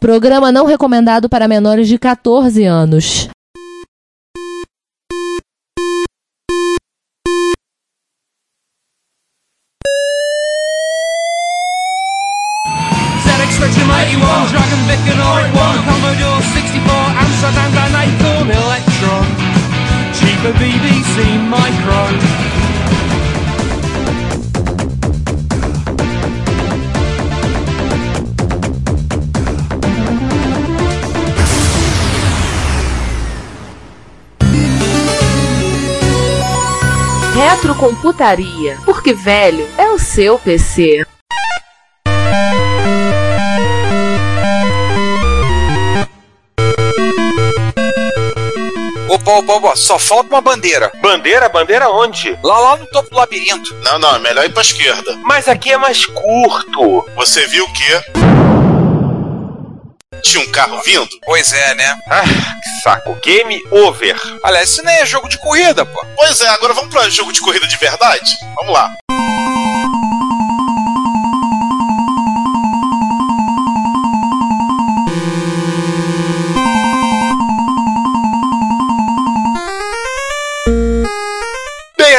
Programa não recomendado para menores de 14 anos. ZX Spectrum Retrocomputaria, porque velho é o seu PC. Opa, opa, opa, só falta uma bandeira. Bandeira? Bandeira onde? Lá, lá no topo do labirinto. Não, não, é melhor ir pra esquerda. Mas aqui é mais curto. Você viu o quê? Tinha um carro vindo? Pois é, né? Ah, que saco. Game over. Aliás, isso nem é jogo de corrida, pô. Pois é, agora vamos pra jogo de corrida de verdade? Vamos lá.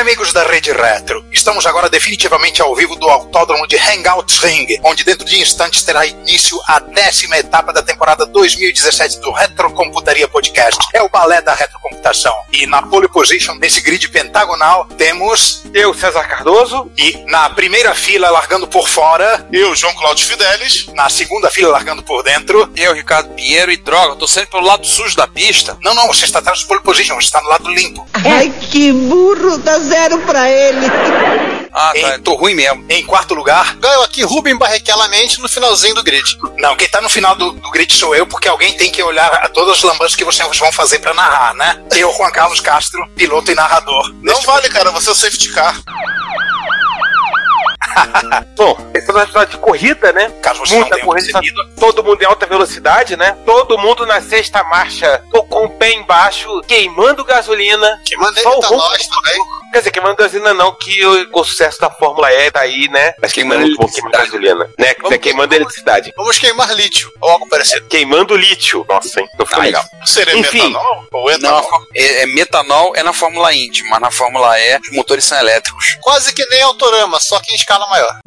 Amigos da Rede Retro, estamos agora definitivamente ao vivo do autódromo de Hangouts Ring, onde dentro de instantes terá início a décima etapa da temporada 2017 do Retrocomputaria Podcast. É o balé da retrocomputação. E na pole position, nesse grid pentagonal, temos... Eu, César Cardoso. E na primeira fila, largando por fora... Eu, João Cláudio Fidelis. Na segunda fila, largando por dentro... Eu, Ricardo Pinheiro. E droga, eu tô sempre pelo lado sujo da pista. Não, não, você está atrás do pole position, você está no lado limpo. Ai, que burro, dá zero pra ele. Ah, tá, tô ruim mesmo. Em quarto lugar... Ganhou aqui Rubem Barrichelamente no finalzinho do grid. Não, quem tá no final do, do grid sou eu, porque alguém tem que olhar a todas as lambanças que vocês vão fazer pra narrar, né? Eu, Juan Carlos Castro, piloto e narrador. Não vale, cara, você é o safety car. Bom, esse é um episódio de corrida, né? Caso você Muita corrida, percebido. todo mundo em alta velocidade, né? Todo mundo na sexta marcha, ou com o pé embaixo, queimando gasolina. Queimando etanol ronco- também. Quer dizer, queimando gasolina não, que o, o sucesso da Fórmula E tá aí, né? Mas queimando Queimando muito bom queimando gasolina, né? Vamos queimando eletricidade. Vamos queimar lítio, ou algo parecido. Queimando lítio. Nossa, hein? Tô Ah, ficando legal. Seria Enfim. metanol ou Não, etanol? é, é metanol é na Fórmula Indy, mas na Fórmula E os motores são elétricos. Quase que nem Autorama, só que em escala maior.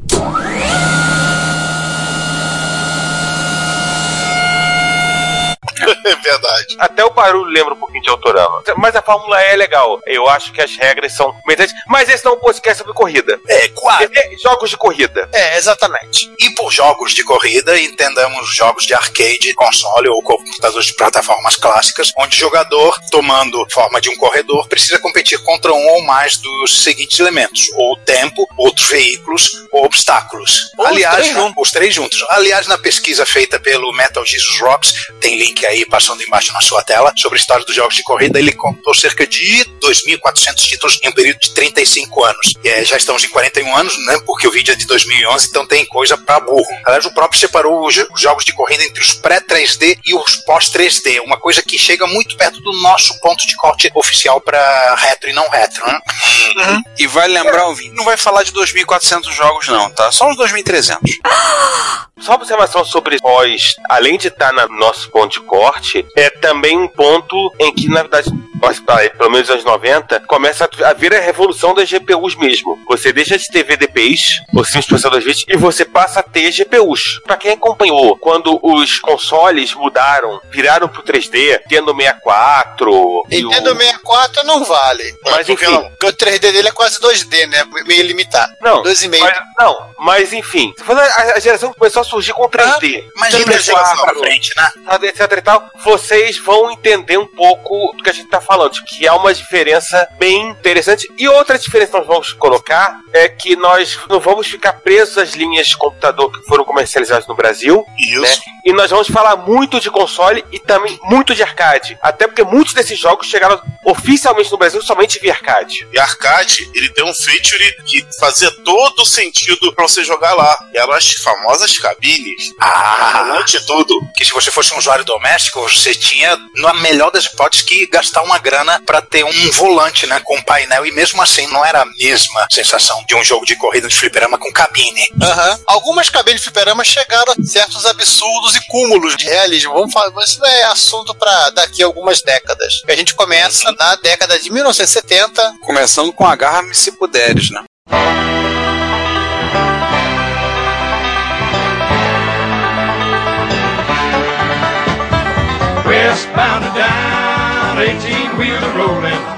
é verdade. Até o barulho lembra um pouquinho de Autorama. Mas a Fórmula E é legal. Eu acho que as regras são. Mas esse não é um podcast sobre corrida. É, quase. É jogos de corrida. É, exatamente. E por jogos de corrida, entendamos jogos de arcade, console ou computadores de plataformas clássicas, onde o jogador, tomando forma de um corredor, precisa competir contra um ou mais dos seguintes elementos: ou tempo, outros veículos ou obstáculos. Ou os Aliás, três na- os três juntos. Aliás, na pesquisa feita pelo Metal Jesus Rocks, tem link aí passando embaixo na sua tela, sobre a história dos jogos de corrida, ele contou cerca de 2.400 títulos em um período de 35 anos. E, é, já estamos em 41 anos, né? Porque o vídeo é de 2011, então tem coisa pra burro. Aliás, o próprio separou os, jo- os jogos de corrida entre os pré-3D e os pós-3D, uma coisa que chega muito perto do nosso ponto de corte oficial pra retro e não retro, né? E vale lembrar, ouvinte, não vai falar de 2.400 jogos não, tá? Só uns 2.300. Só uma observação sobre pós, além de estar no nosso ponto de corte, é também um ponto em que, na verdade, ah, pelo menos nos anos 90, começa a vir a revolução das GPUs mesmo. Você deixa de ter VDPs, ou simples processadores vídeos, e você passa a ter GPUs. Pra quem acompanhou, quando os consoles mudaram, viraram pro 3D, tendo 64 e o... Nintendo 64 não vale. Mas, Porque enfim. Porque o 3D dele é quase 2D, né? Meio limitado. Não, 2,5. mas, não, mas enfim. A, a geração começou a surgir com 3D, Mas Nintendo lembra a geração 64, pra frente, né? etc e tal, vocês vão entender um pouco do que a gente tá falando, de que há uma diferença bem interessante. E outra diferença que nós vamos colocar é que nós não vamos ficar presos às linhas de computador que foram comercializadas no Brasil, Isso. né? E nós vamos falar muito de console e também muito de arcade. Até porque muitos desses jogos chegaram oficialmente no Brasil somente via arcade. E arcade, ele tem um feature que fazia todo sentido pra você jogar lá. E eram as famosas cabines. Ah, Antes de tudo. que se você fosse um usuário doméstico, você tinha, na melhor das hipóteses, que gastar uma grana pra ter um volante, né, com painel, e mesmo assim não era a mesma sensação de um jogo de corrida de fliperama com cabine. Aham. Algumas cabines de fliperama chegaram a certos absurdos e cúmulos de realismo. Vamos falar, mas isso é assunto pra daqui a algumas décadas. A gente começa na década de 1970. Começando com Agarra-me se puderes, né? Westbound and down, 18 wheeler rolling.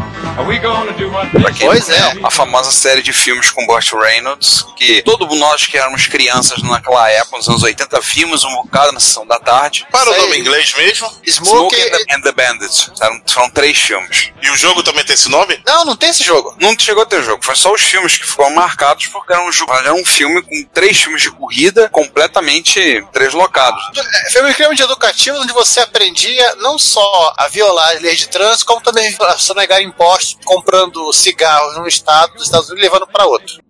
Pois é. A famosa série de filmes com Burt Reynolds, que todo nós que éramos crianças naquela época, nos anos 80, vimos um bocado na sessão da tarde. Para o Isso aí. nome em inglês mesmo. Smoke. Smoke and the, and the Bandits. Eram, foram três filmes. E o jogo também tem esse nome? Não, não tem esse jogo. Não chegou a ter jogo, foi só os filmes que foram marcados porque era um, jogo, era um filme com três filmes de corrida completamente deslocados. É, Foi um extremamente educativo onde você aprendia não só a violar as leis de trânsito, como também a sonegar impostos comprando cigarros num estado dos Estados Unidos e levando para outro.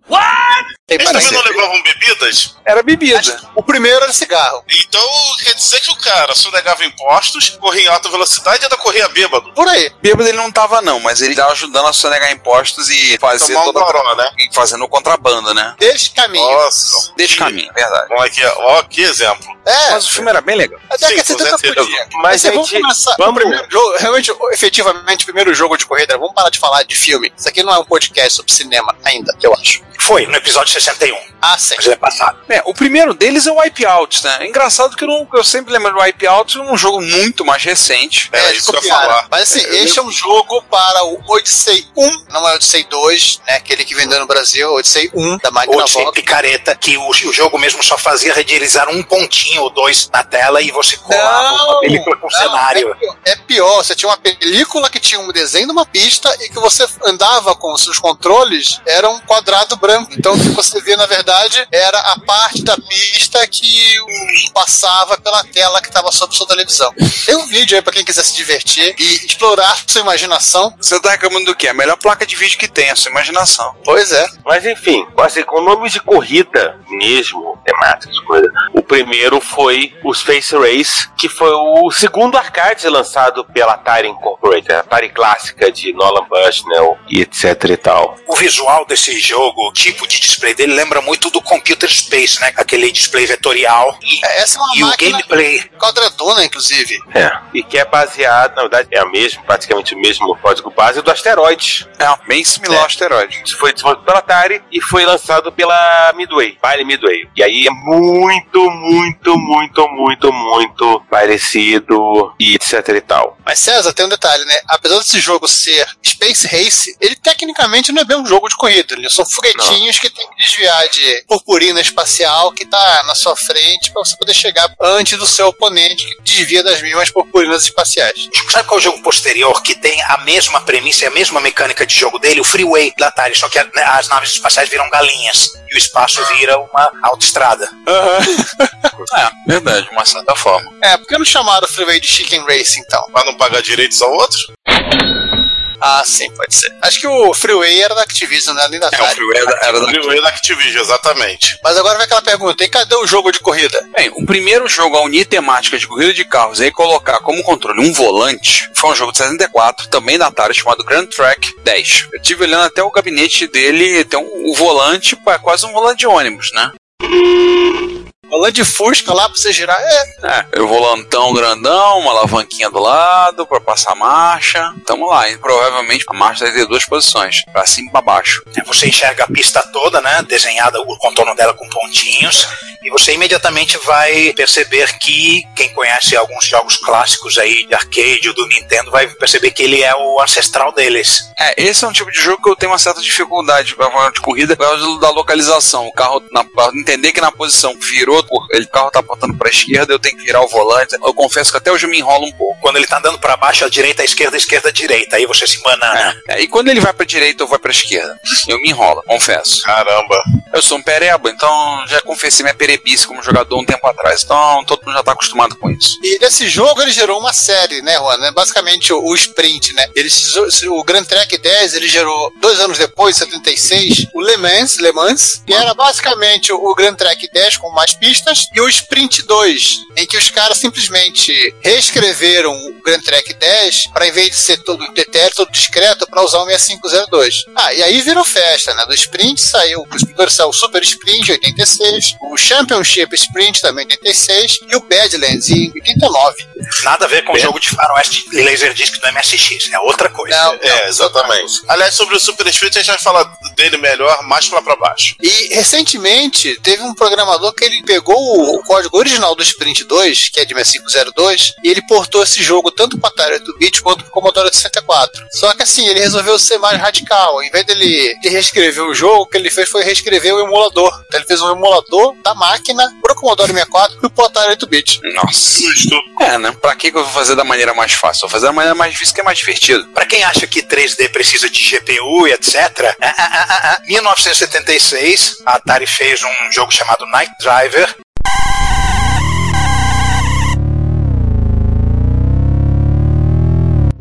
Tem Eles também não levavam bebidas? Era bebida. O primeiro era cigarro. Então quer dizer que o cara sonegava impostos, corria em alta velocidade e ainda corria bêbado. Por aí. Bêbado ele não tava não, mas ele tava ajudando a sonegar impostos e fazer Tomar um toda goró, né? e fazendo o contrabando, né? Caminho. Nossa. Desse caminho, verdade. Ó, aqui, ó, que exemplo. É, Mas o filme era bem legal. a década de Sim, com 70 certeza. podia. Mas, Mas vamos gente, começar. vamos- O primeiro jogo, realmente, efetivamente, o primeiro jogo de corrida. Vamos parar de falar de filme. Isso aqui não é um podcast sobre cinema ainda, eu acho. Foi, no episódio 61, Ah, sim. mas ele é passado. É, o primeiro deles é o Wipeout, né? É engraçado que eu, não- eu sempre lembro do Wipeout um jogo muito mais recente. Era É, isso que eu falar. Mas assim, este é um jogo para o Odyssey 1, não é o Odyssey 2, né? Aquele que vendeu no Brasil, Odyssey 1 da Magnavox. de picareta, que o, o jogo mesmo só fazia renderizar um pontinho ou dois na tela e você colava uma película com cenário. É pior, é pior, você tinha uma película que tinha um desenho de uma pista e que você andava com os seus controles, era um quadrado branco. Então o que você via, na verdade, era a parte da pista que o- passava pela tela que estava sobre sua televisão. Tem um vídeo aí pra quem quiser se divertir e explorar sua imaginação. Você tá reclamando do quê? A melhor placa de vídeo que tem, a sua imaginação. Pois é. Mas enfim, assim, com nomes de corrida mesmo, temáticas corrida, o primeiro foi o Space Race, que foi o segundo arcade lançado pela Atari Incorporated, a Atari clássica de Nolan Bushnell e etc e tal. O visual desse jogo, tipo de display dele lembra muito do Computer Space, né? Aquele display vetorial. E, Essa é uma e o gameplay. quadradona, inclusive. É. E que é baseado, na verdade, é a mesma, praticamente o mesmo código base do Asteroid. É, bem similar ao asteroide. Isso foi desenvolvido pela Atari e foi lançado pela Midway, Baile Midway. E aí é muito, muito, muito, muito, muito parecido e etc e tal. Mas César, tem um detalhe, né? Apesar desse jogo ser Space Race, ele tecnicamente não é bem um jogo de corrida. Eles são foguetinhos que tem que desviar de purpurina espacial que tá na sua frente pra você poder chegar antes do seu oponente que desvia das mesmas purpurinas espaciais. Sabe qual é o jogo posterior que tem a mesma premissa e a mesma mecânica de jogo dele? O Freeway da Atari, só que a- né, as naves espaciais viram galinhas e o espaço vira uma autoestrada. É, verdade, de uma certa forma. É, por que não chamaram o Freeway de Chicken Race então? Pra não pagar direitos ao outro? Ah, sim, pode ser. Acho que o Freeway era da Activision, era nem da É, o Atari. Freeway era, era O da... Freeway da Activision, exatamente. Mas agora vem aquela pergunta, e cadê o jogo de corrida? Bem, o primeiro jogo a unir temática de corrida de carros e aí colocar como controle um volante foi um jogo de 64, também da Atari, chamado Grand Track 10. Eu tive olhando até o gabinete dele, tem um, o volante, pô, é quase um volante de ônibus, né? Volante de Fusca lá pra você girar, é. É, o volantão grandão, uma alavanquinha do lado pra passar a marcha. Tamo lá, e provavelmente a marcha vai ter duas posições, pra cima e pra baixo. É, Você enxerga a pista toda, né? Desenhada o contorno dela com pontinhos. E você imediatamente vai perceber que quem conhece alguns jogos clássicos aí de arcade ou do Nintendo vai perceber que ele é o ancestral deles. É, esse é um tipo de jogo que eu tenho uma certa dificuldade pra falar de corrida por causa da localização. O carro, na, pra entender que na posição que virou piloto, ele, o carro tá apontando pra esquerda, eu tenho que virar o volante. Eu confesso que até hoje eu me enrolo um pouco. Quando ele tá andando pra baixo, a direita, a esquerda, a esquerda, a direita. Aí você se banana. É, e quando ele vai pra direita, eu vou pra esquerda. Eu me enrolo, confesso. Caramba. Eu sou um pereba, então já confessei minha perebice como jogador um tempo atrás. Então todo mundo já tá acostumado com isso. E nesse jogo ele gerou uma série, né, Juan? É Basicamente o, o sprint, né? Ele, o Grand Trek 10 ele gerou dois anos depois, 76, o Le Mans, Le Mans, que era basicamente o Grand Trek 10 com mais pistas, e o Sprint 2, em que os caras simplesmente reescreveram o Grand Trek 10 para em vez de ser todo etéreo, todo discreto, para usar o 6502. Ah, e aí virou festa, né? Do Sprint saiu, o Sprint saiu o Super Sprint 86, o Championship Sprint também 86 e o Badlands em 89. Nada a ver com o jogo de faroeste e Laserdisc do MSX. É outra coisa. Não, É, exatamente. Aliás, sobre o Super Spirit, a gente vai falar dele melhor mais lá pra baixo. E recentemente teve um programador que ele pegou o, o código original do Sprint 2, que é de 6502, e ele portou esse jogo tanto para Atari 8-bit quanto para Commodore 64. Só que assim, ele resolveu ser mais radical. Em vez dele de reescrever o jogo, o que ele fez foi reescrever o emulador. Então ele fez um emulador da máquina pro Commodore 64 e pro Atari 8-bit. Nossa. Justo. É, né? Pra que eu vou fazer da maneira mais fácil? Vou fazer da maneira mais difícil que é mais divertido. Pra quem acha que 3D precisa de GPU e etc. ah, ah, ah, ah, 1976, a Atari fez um jogo chamado Night Driver.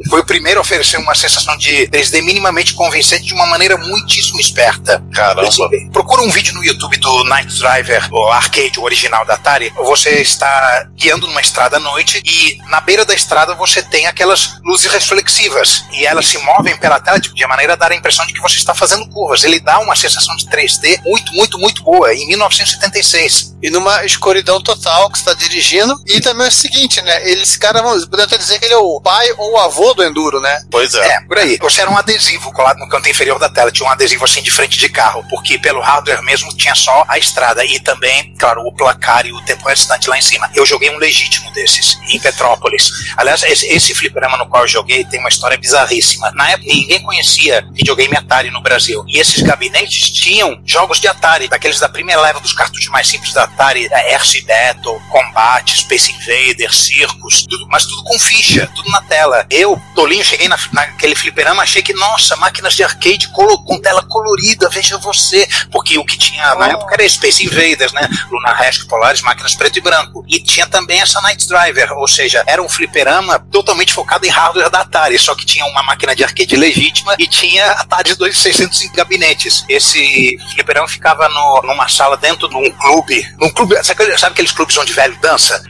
Foi o primeiro a oferecer uma sensação de 3D minimamente convincente de uma maneira muitíssimo esperta. Caramba. Procura um vídeo no YouTube do Night Driver, o arcade o original da Atari. Você está guiando numa estrada à noite e na beira da estrada você tem aquelas luzes reflexivas e elas se movem pela tela de de maneira a dar a impressão de que você está fazendo curvas. Ele dá uma sensação de 3D muito, muito, muito boa em 1976. E numa escuridão total que está dirigindo. E também é o seguinte, né? Ele, esse cara, poder até dizer que ele é o pai ou o avô do Enduro, né? Pois é. É, por aí. Você era um adesivo colado no canto inferior da tela. Tinha um adesivo assim de frente de carro, porque pelo hardware mesmo tinha só a estrada e também, claro, o placar e o tempo restante lá em cima. Eu joguei um legítimo desses em Petrópolis. Aliás, esse, esse fliperama no qual eu joguei tem uma história bizarríssima. Na época ninguém conhecia videogame Atari no Brasil. E esses gabinetes tinham jogos de Atari, daqueles da primeira leva dos cartuchos mais simples da Atari, da Aircy Battle, Combat, Space Invader, Circus, tudo, mas tudo com ficha, tudo na tela. Eu, Cheguei na, naquele fliperama, achei que, nossa, máquinas de arcade colo- com tela colorida, veja você. Porque o que tinha na época era Space Invaders, né? Lunar Rescue Polaris, máquinas preto e branco. E tinha também essa Night Driver, ou seja, era um fliperama totalmente focado em hardware da Atari, só que tinha uma máquina de arcade legítima e tinha Atari 2600 em gabinetes. Esse fliperama ficava no- numa sala dentro de um clube, num clube, sabe, sabe aqueles clubes onde velho dança?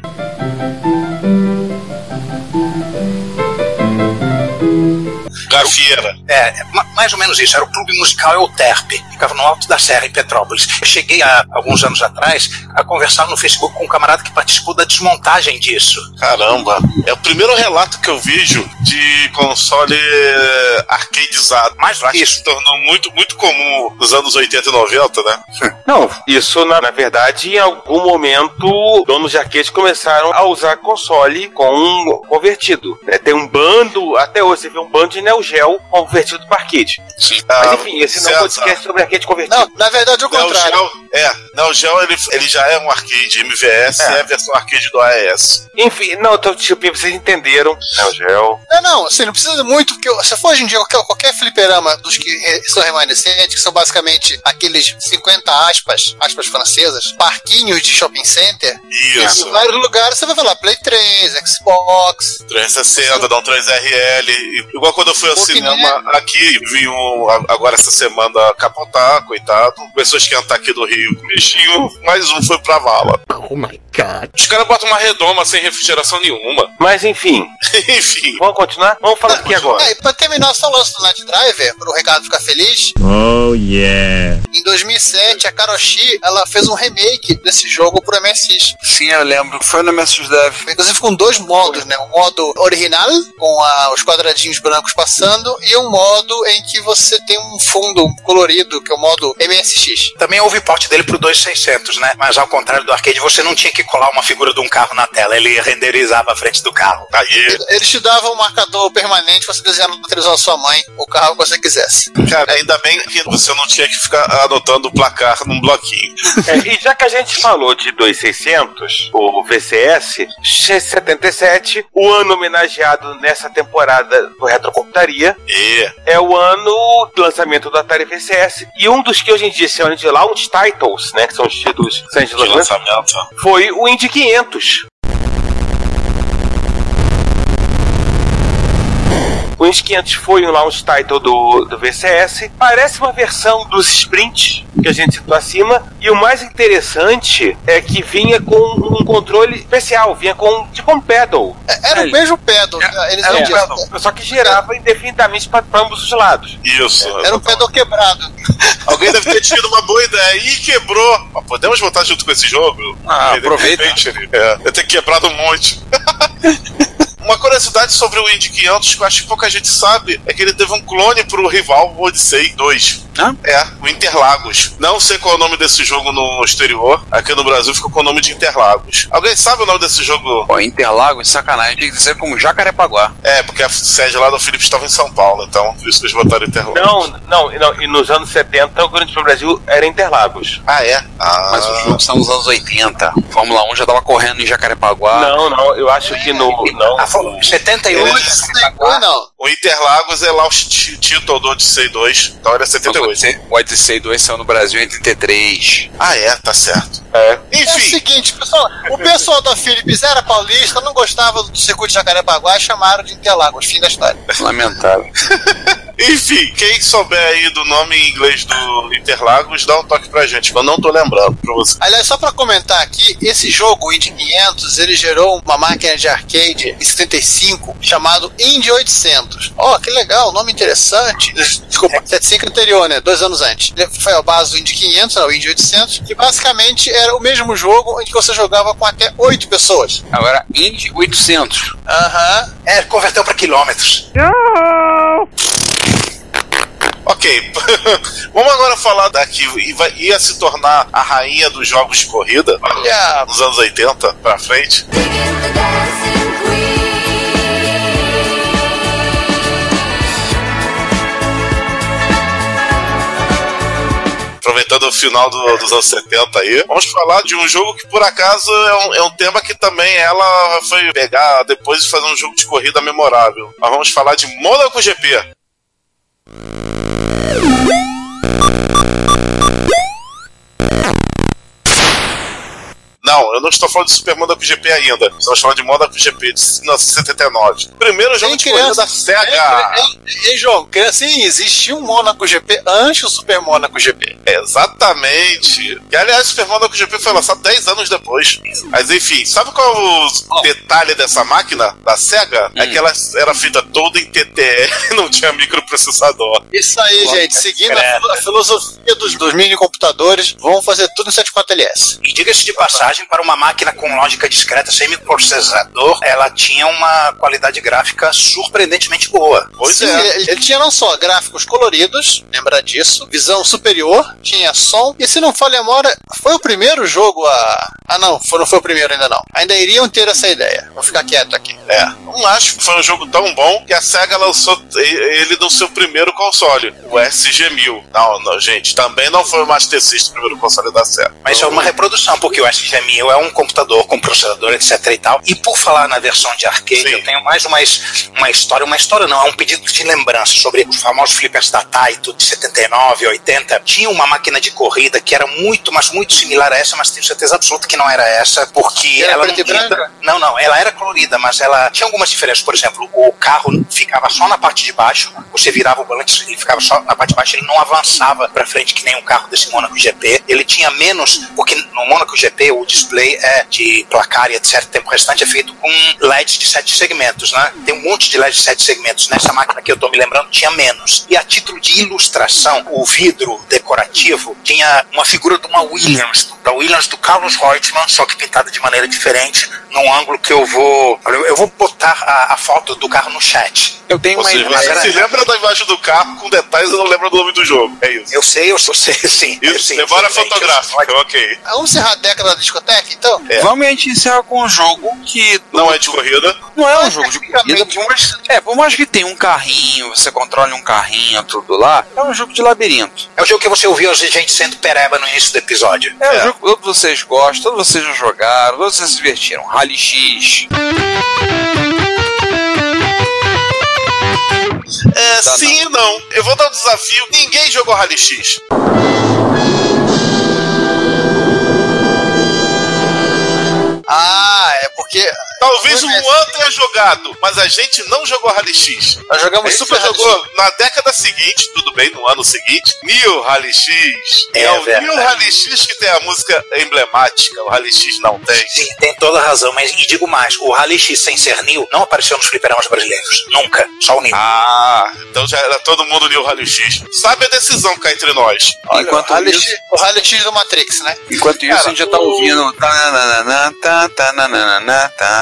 Gafieira. É, ma- mais ou menos isso. Era o Clube Musical Euterpe. Ficava no alto da serra, em Petrópolis. Eu cheguei há alguns anos atrás a conversar no Facebook com um camarada que participou da desmontagem disso. Caramba. É o primeiro relato que eu vejo de console eh, arcadeizado. Mas que isso. se tornou muito, muito comum nos anos 80 e 90, né? Não, isso na, na verdade, em algum momento, donos de arcade começaram a usar console com um convertido. né? Tem um bando, até hoje você vê um bando de Neo Geo convertido para arcade. Sim. Mas enfim, esse não é um podcast sobre arcade convertido. Não, na verdade é o contrário. Geo, é, Neo Geo ele, ele já é um arcade MVS, é, É. a versão arcade do AES. Enfim, não, então, tipo, vocês entenderam. Neo Geo. Não, não, assim, não precisa muito, porque se for hoje em dia qualquer, qualquer fliperama dos que re- são remanescentes, que são basicamente aqueles 50 aspas, aspas francesas, parquinhos de shopping center, Isso. em vários lugares você vai falar Play 3, Xbox, 360, dá um 3RL. e- Igual quando eu fui ao Pô, que cinema aqui, vi um agora essa semana capotar, coitado. Começou a esquentar aqui do Rio. Bichinho, mais um foi pra vala. Oh my god. Os caras botam uma redoma sem refrigeração nenhuma. Mas enfim, Enfim. vamos continuar? Vamos falar aqui agora. É, e pra terminar só o lance do Night Driver, pro Ricardo ficar feliz, Oh yeah. em 2007 a Karoshi, ela fez um remake desse jogo pro MSX. Sim, eu lembro. Foi no Messos Dev. Inclusive com dois modos, né? Um modo original, com a- os quadradinhos brancos passando, e um modo em que você tem um fundo colorido, que é o modo MSX. Também houve porte dele pro 2600, né? Mas ao contrário do arcade, você não tinha que colar uma figura de um carro na tela, ele renderizava a frente do carro. Aí, Eles te davam um marcador permanente pra você desenhar na televisão da sua mãe o carro que você quisesse. cara, ainda bem que você não tinha que ficar anotando o placar num bloquinho. É, e já que a gente falou de 2600, o VCS, 77, o ano homenageado nessa temporada do Retrocomputaria, E é o ano do lançamento do Atari VCS. E um dos que hoje em dia se chama de Launch Titles, né, que são os títulos que são de lançamento. foi o Indy 500. O Indy 500 foi um launch title do, do VCS. Parece uma versão dos Sprint que a gente citou acima. E o mais interessante é que vinha com um controle especial, vinha com tipo um pedal. É, Era É, o mesmo pedal. né? Eles Era um pedal, só que girava indefinidamente para ambos os lados. Isso. Era um pedal quebrado. Alguém deve ter tido uma boa ideia e quebrou. Mas podemos botar junto com esse jogo? Ah, de aproveita. repente, ele- É, eu tenho quebrado um monte. Uma curiosidade sobre o Indy 500 que eu acho que pouca gente sabe é que ele teve um clone pro rival o Odyssey 2. Hã? É, o Interlagos. Não sei qual é o nome desse jogo no exterior. Aqui no Brasil ficou com o nome de Interlagos. Alguém sabe o nome desse jogo? Pô, Interlagos, sacanagem, tem que dizer como Jacarepaguá. É, porque a sede lá do Felipe estava em São Paulo, então por isso que eles botaram Interlagos. Não, não, não, e nos anos 70 o Grande do Brasil era Interlagos. Ah, é? Ah, Mas o jogo está nos anos 80. Fórmula 1 já tava correndo em Jacarepaguá. Não, não, eu acho que no. Não. Ah, foi 78. Não, não. O Interlagos é lá o título do Odyssey 2, então era O 78. Odyssey- O Odyssey 2 saiu no Brasil em 33. Ah, é, tá certo. É. É o Enfim, seguinte, pessoal, o pessoal da Philips era paulista, não gostava do circuito de Jacarepaguá e chamaram de Interlagos. Fim da história. Lamentável. enfim, quem souber aí do nome em inglês do Interlagos, dá um toque pra gente, que eu não tô lembrando pra você. Aliás, só pra comentar aqui, esse jogo, o Indy 500, ele gerou uma máquina de arcade em 75 chamado Indy 800. Ó, que legal, nome interessante. Desculpa, 75 anterior, né? Dois anos antes. Ele foi a base do Indy 500, né, o Indy 800, que basicamente era o mesmo jogo em que você jogava com até 8 pessoas. Agora, Indy 800. Aham. É, converteu para quilômetros. Ok, vamos agora falar da que ia se tornar a rainha dos jogos de corrida Olha, nos anos 80 pra frente. Aproveitando o final do- dos anos 70 aí, vamos falar de um jogo que por acaso é um, é um tema que também ela foi pegar depois de fazer um jogo de corrida memorável. Mas vamos falar de Monaco GP. Woo! Eu não estou falando de Super Monaco GP ainda. Estamos falando de Monaco GP de 1979. Primeiro jogo Tem de corrida criança- da SEGA. Ei, ei, ei, João, que assim, existia um Monaco GP antes do Super Monaco GP. Exatamente. E aliás, Super Monaco GP foi lançado 10 anos depois. Mas enfim, sabe qual é o detalhe dessa máquina, da SEGA? É que ela era feita toda em TTL e não tinha microprocessador. Isso aí, Nossa, gente. Seguindo a, credo. filo- a filosofia dos, dos mini computadores, vamos fazer tudo no 74LS. E diga-se de passagem, para uma máquina com lógica discreta sem microprocessador, ela tinha uma qualidade gráfica surpreendentemente boa. Pois Sim, é. ele, ele tinha não só gráficos coloridos, lembra disso, visão superior, tinha som, e se não falha a memória, foi o primeiro jogo a. Ah, não, foi, não foi o primeiro ainda não. Ainda iriam ter essa ideia. Vou ficar quieto aqui. É, não acho que foi um jogo tão bom que a SEGA lançou ele no seu primeiro console, o SG-1000. Não, não, gente, também não foi o Master System o primeiro console da SEGA. Mas é uma reprodução, porque o SG-1000 é um computador com processador, etc e tal. E por falar na versão de arcade, Sim. eu tenho mais uma, uma história, uma história não, é um pedido de lembrança sobre os famosos flippers da Taito de 79, 80. Tinha uma máquina de corrida que era muito, mas muito similar a essa, mas tenho certeza absoluta que não era essa, porque Era ela não e tinha... branca? Não, não, ela era colorida, mas ela tinha algumas diferenças. Por exemplo, o carro ficava só na parte de baixo, você virava o volante, ele ficava só na parte de baixo, ele não avançava pra frente que nem um carro desse Monaco GP. Ele tinha menos, porque no Monaco GP o display é de placar e etc. O tempo restante é feito com LEDs de sete segmentos, né? Tem um monte de LEDs de sete segmentos. Nessa máquina que eu tô me lembrando tinha menos. E a título de ilustração, o vidro decorativo tinha uma figura de uma Williams, da Williams do Carlos Reutemann, só que pintada de maneira diferente, num ângulo que eu vou. Eu vou botar a, a foto do carro no chat. Eu tenho Ou uma seja, ideia. você se lembra da imagem do carro com detalhes e não lembra do nome do jogo. É isso. Eu sei, eu sou, sei, sim. eu Isso, sim, memória fotográfica, eu- ok. Vamos encerrar a década da discoteca, então? É. Vamos a gente encerrar com um jogo que Não é de corrida. não é um jogo de corrida, por mais, é, por mais que tenha um carrinho, você controle um carrinho, tudo lá, é um jogo de labirinto. É o jogo que você ouviu a gente sendo pereba no início do episódio. É, um É. jogo que todos vocês gostam, todos vocês já jogaram, todos vocês se divertiram. Rally X. É, Tá, sim e não. Eu vou dar um desafio. Ninguém jogou Rally X. Ah, é porque Talvez o Juan tenha jogado, mas a gente não jogou Rally X. nós A jogamos gente Super jogou na década seguinte, tudo bem, no ano seguinte, New Rally X. É É, o verdade. New Rally X que tem a música emblemática, o Rally X não tem. Sim, tem toda a razão, mas e digo mais, o Rally X sem ser New não apareceu nos fliperamas brasileiros. Nunca. Só o New. Ah, então já era todo mundo New Rally X. Sabe a decisão cá entre nós? Olha, Enquanto o, Rally isso- X, o Rally X do Matrix, né? Enquanto isso, Cara, a gente já tá o- ouvindo. tá, tananana, tá,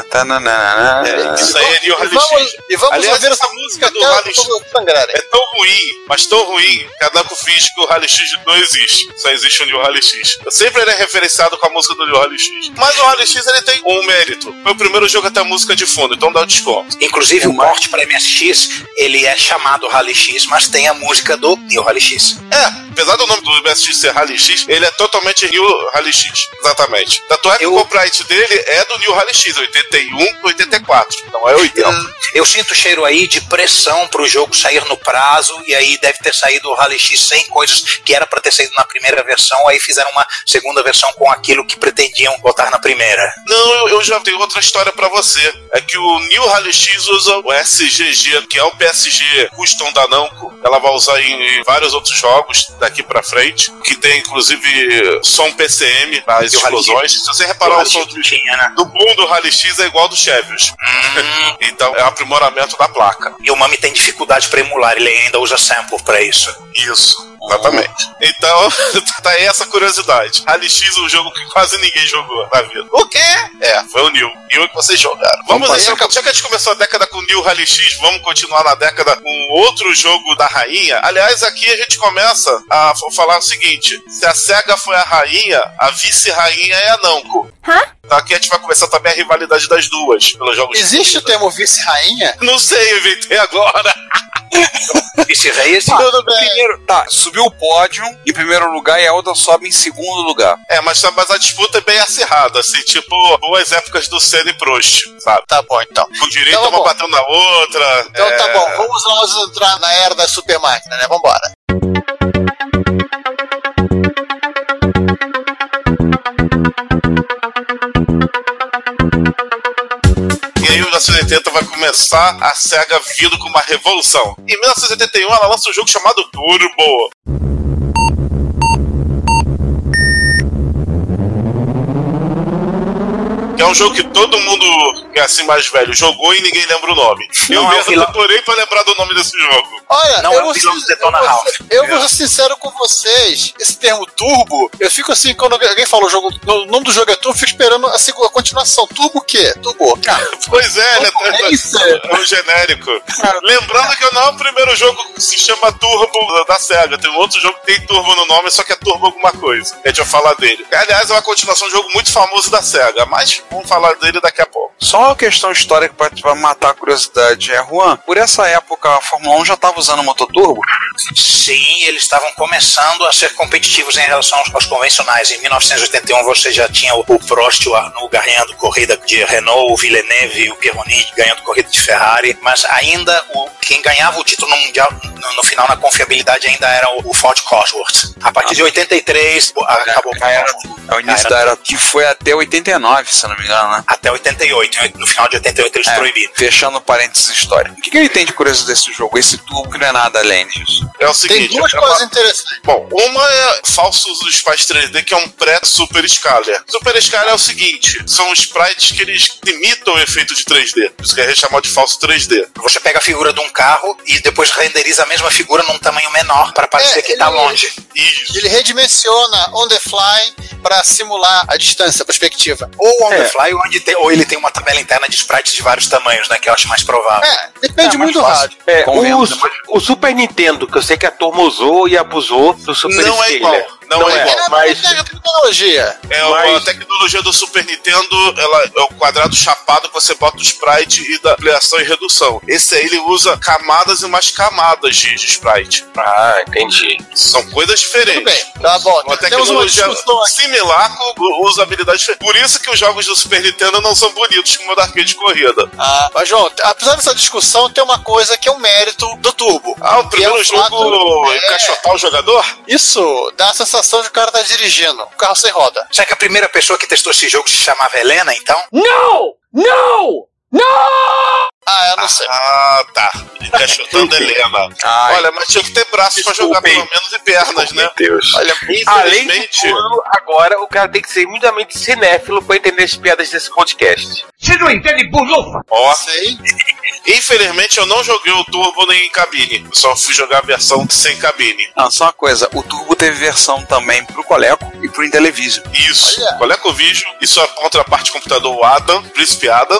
tananana. É, isso aí é New E Rally vamos, X. e vamos Aliás, ouvir essa música do até Rally X o é tão ruim, mas tão ruim, que a Namco finge que o Rally X não existe. Só existe o New Rally X. Sempre ele é referenciado com a música do New Rally X. Mas o Rally X ele tem um mérito. Foi o primeiro jogo a ter música de fundo, então dá um desconto. Inclusive, o porte para MSX, ele é chamado Rally X, mas tem a música do New Rally X. É, apesar do nome do MSX ser Rally X, ele é totalmente New Rally X. Exatamente. Tanto é que Eu- o copyright dele é do New Rally X, 81 84. Não é 80. Eu sinto cheiro aí de pressão pro jogo sair no prazo, e aí deve ter saído o Rally X sem coisas que era para ter saído na primeira versão, aí fizeram uma segunda versão com aquilo que pretendiam botar na primeira. Não, eu, eu já tenho outra história pra você. É que o New Rally X usa o SGG, que é o PSG Custom da Namco. Ela vai usar em vários outros jogos daqui pra frente, que tem inclusive som PCM o Rally explosões. Se você reparar o, Rally som do, tinha, né? do boom do Rally X é igual ao do Chevios. Hum, Então é um aprimoramento da placa. e o Mami tem dificuldade para emular, ele ainda usa sample para isso. Isso. Exatamente. Então, tá aí essa curiosidade. Rally X, um jogo que quase ninguém jogou na vida. O quê? É, foi o New. New que vocês jogaram. Vamos Vamos aí, já que a gente começou a década com o New Rally X, vamos continuar na década com outro jogo da rainha. Aliás, aqui a gente começa a falar o seguinte: se a SEGA foi a rainha, a vice-rainha é a Namco. Hã? Então aqui a gente vai começar também a rivalidade das duas, pelos jogos. de Existe o corrida. termo vice-rainha? Não sei, eu inventei agora. Vice Reis, Tudo bem. Primeiro, tá, subiu o pódio em primeiro lugar e a outra sobe em segundo lugar. É, mas, mas a disputa é bem acirrada, assim, tipo, boas épocas do Senna e Prost, sabe? Tá bom, então. Com direito Então, uma bom. batendo na outra. Então é, tá bom, vamos nós entrar na era da super máquina, né? Vambora. 1980 vai começar a SEGA vindo com uma revolução. Em 1981, ela lança um jogo chamado Turbo. É um jogo que todo mundo que é assim mais velho jogou e ninguém lembra o nome. Eu Não é mesmo decorei pra lembrar do nome desse jogo. Olha, Não eu é o vou, ser- Detona eu vou Ralph. eu vou ser sincero com vocês. Esse termo turbo, eu fico assim, quando alguém fala o jogo, o nome do jogo é turbo, eu fico esperando a, a continuação. Turbo o quê? Turbo. Ah, Pois é, ele é isso. é, é um genérico. Lembrando que não é o primeiro jogo que se chama Turbo da SEGA. Tem um outro jogo que tem Turbo no nome, só que é Turbo alguma coisa. A gente vai falar dele. Aliás, é uma continuação de um jogo muito famoso da SEGA, mas vamos falar dele daqui a pouco. Só uma questão histórica pra matar a curiosidade. É, Juan, por essa época a Fórmula 1 já tava usando motor turbo? Sim, eles estavam começando a ser competitivos em relação aos, aos convencionais. Em 1981 você já tinha o, o Prost, o Arnoux ganhando corrida de Renault, o Villeneuve e o Pironi ganhando corrida de Ferrari, mas ainda o, quem ganhava o título no mundial no, no final na confiabilidade ainda era o, o Ford Cosworth. A partir de 83 o- a- acabou com o Já era, é o início da era- que foi até 89, se não me engano, né? até 88. No final de 88 eles É, proibiram. fechando parênteses história. O que, que ele tem de curioso desse jogo? Esse turbo que não é nada além disso. É o Tem seguinte. duas é coisas uma- interessantes. Bom, uma é falsos sprites 3D, que é um pré-Super Scaler. Super Scaler é o seguinte: são sprites que eles imitam o efeito de 3D. Por isso que a gente chama de falso 3D. Você pega a figura de um carro e depois renderiza a mesma figura num tamanho menor para parecer É, que tá ele- longe. Isso. Ele redimensiona on the fly para simular a distância, a perspectiva. Ou on É. the fly, ou, onde tem- ou ele tem uma tabela interna de sprites de vários tamanhos, né? Que eu acho mais provável. É, depende É, muito do rádio. É, o, o Super Nintendo, que eu sei que a turma usou e abusou do Super Não é igual. Não é igual. Mas É tecnologia. É, o- Mas- a tecnologia do Super Nintendo ela é o quadrado chapado que você bota o sprite e da ampliação e redução. Esse aí ele usa camadas e mais camadas de, de sprite. Ah, entendi. São coisas Tudo diferentes. bem, tá bom. Uma uma tecnologia aqui. similar com usabilidade diferente. Por isso que os jogos do Super Nintendo não são bonitos como o da arcade de corrida. Ah, mas, João, apesar dessa discussão, tem uma coisa que é um mérito do Turbo. Ah, o Que é primeiro jogo fato- é, encaixotar o jogador? Isso dá a sensação de que o cara tá dirigindo. O carro sem roda. Será que a primeira pessoa que testou esse jogo se chamava Helena, então? Não! Não! Ah, eu não sei. Ah, tá. Encaixotando Helena. Ai. Olha, mas tinha que ter braços pra jogar pelo menos e pernas, né? Deus. Olha, Além de tudo, agora o cara tem que ser minimamente cinéfilo pra entender as piadas desse podcast. Ó, sei. infelizmente eu não joguei o Turbo nem em cabine. Eu só fui jogar a versão sem cabine. Ah, só uma coisa, o Turbo teve versão também pro Coleco e pro Intellivision. Isso. Olha. ColecoVision e sua contraparte computador o Adam, Príncipe Adam.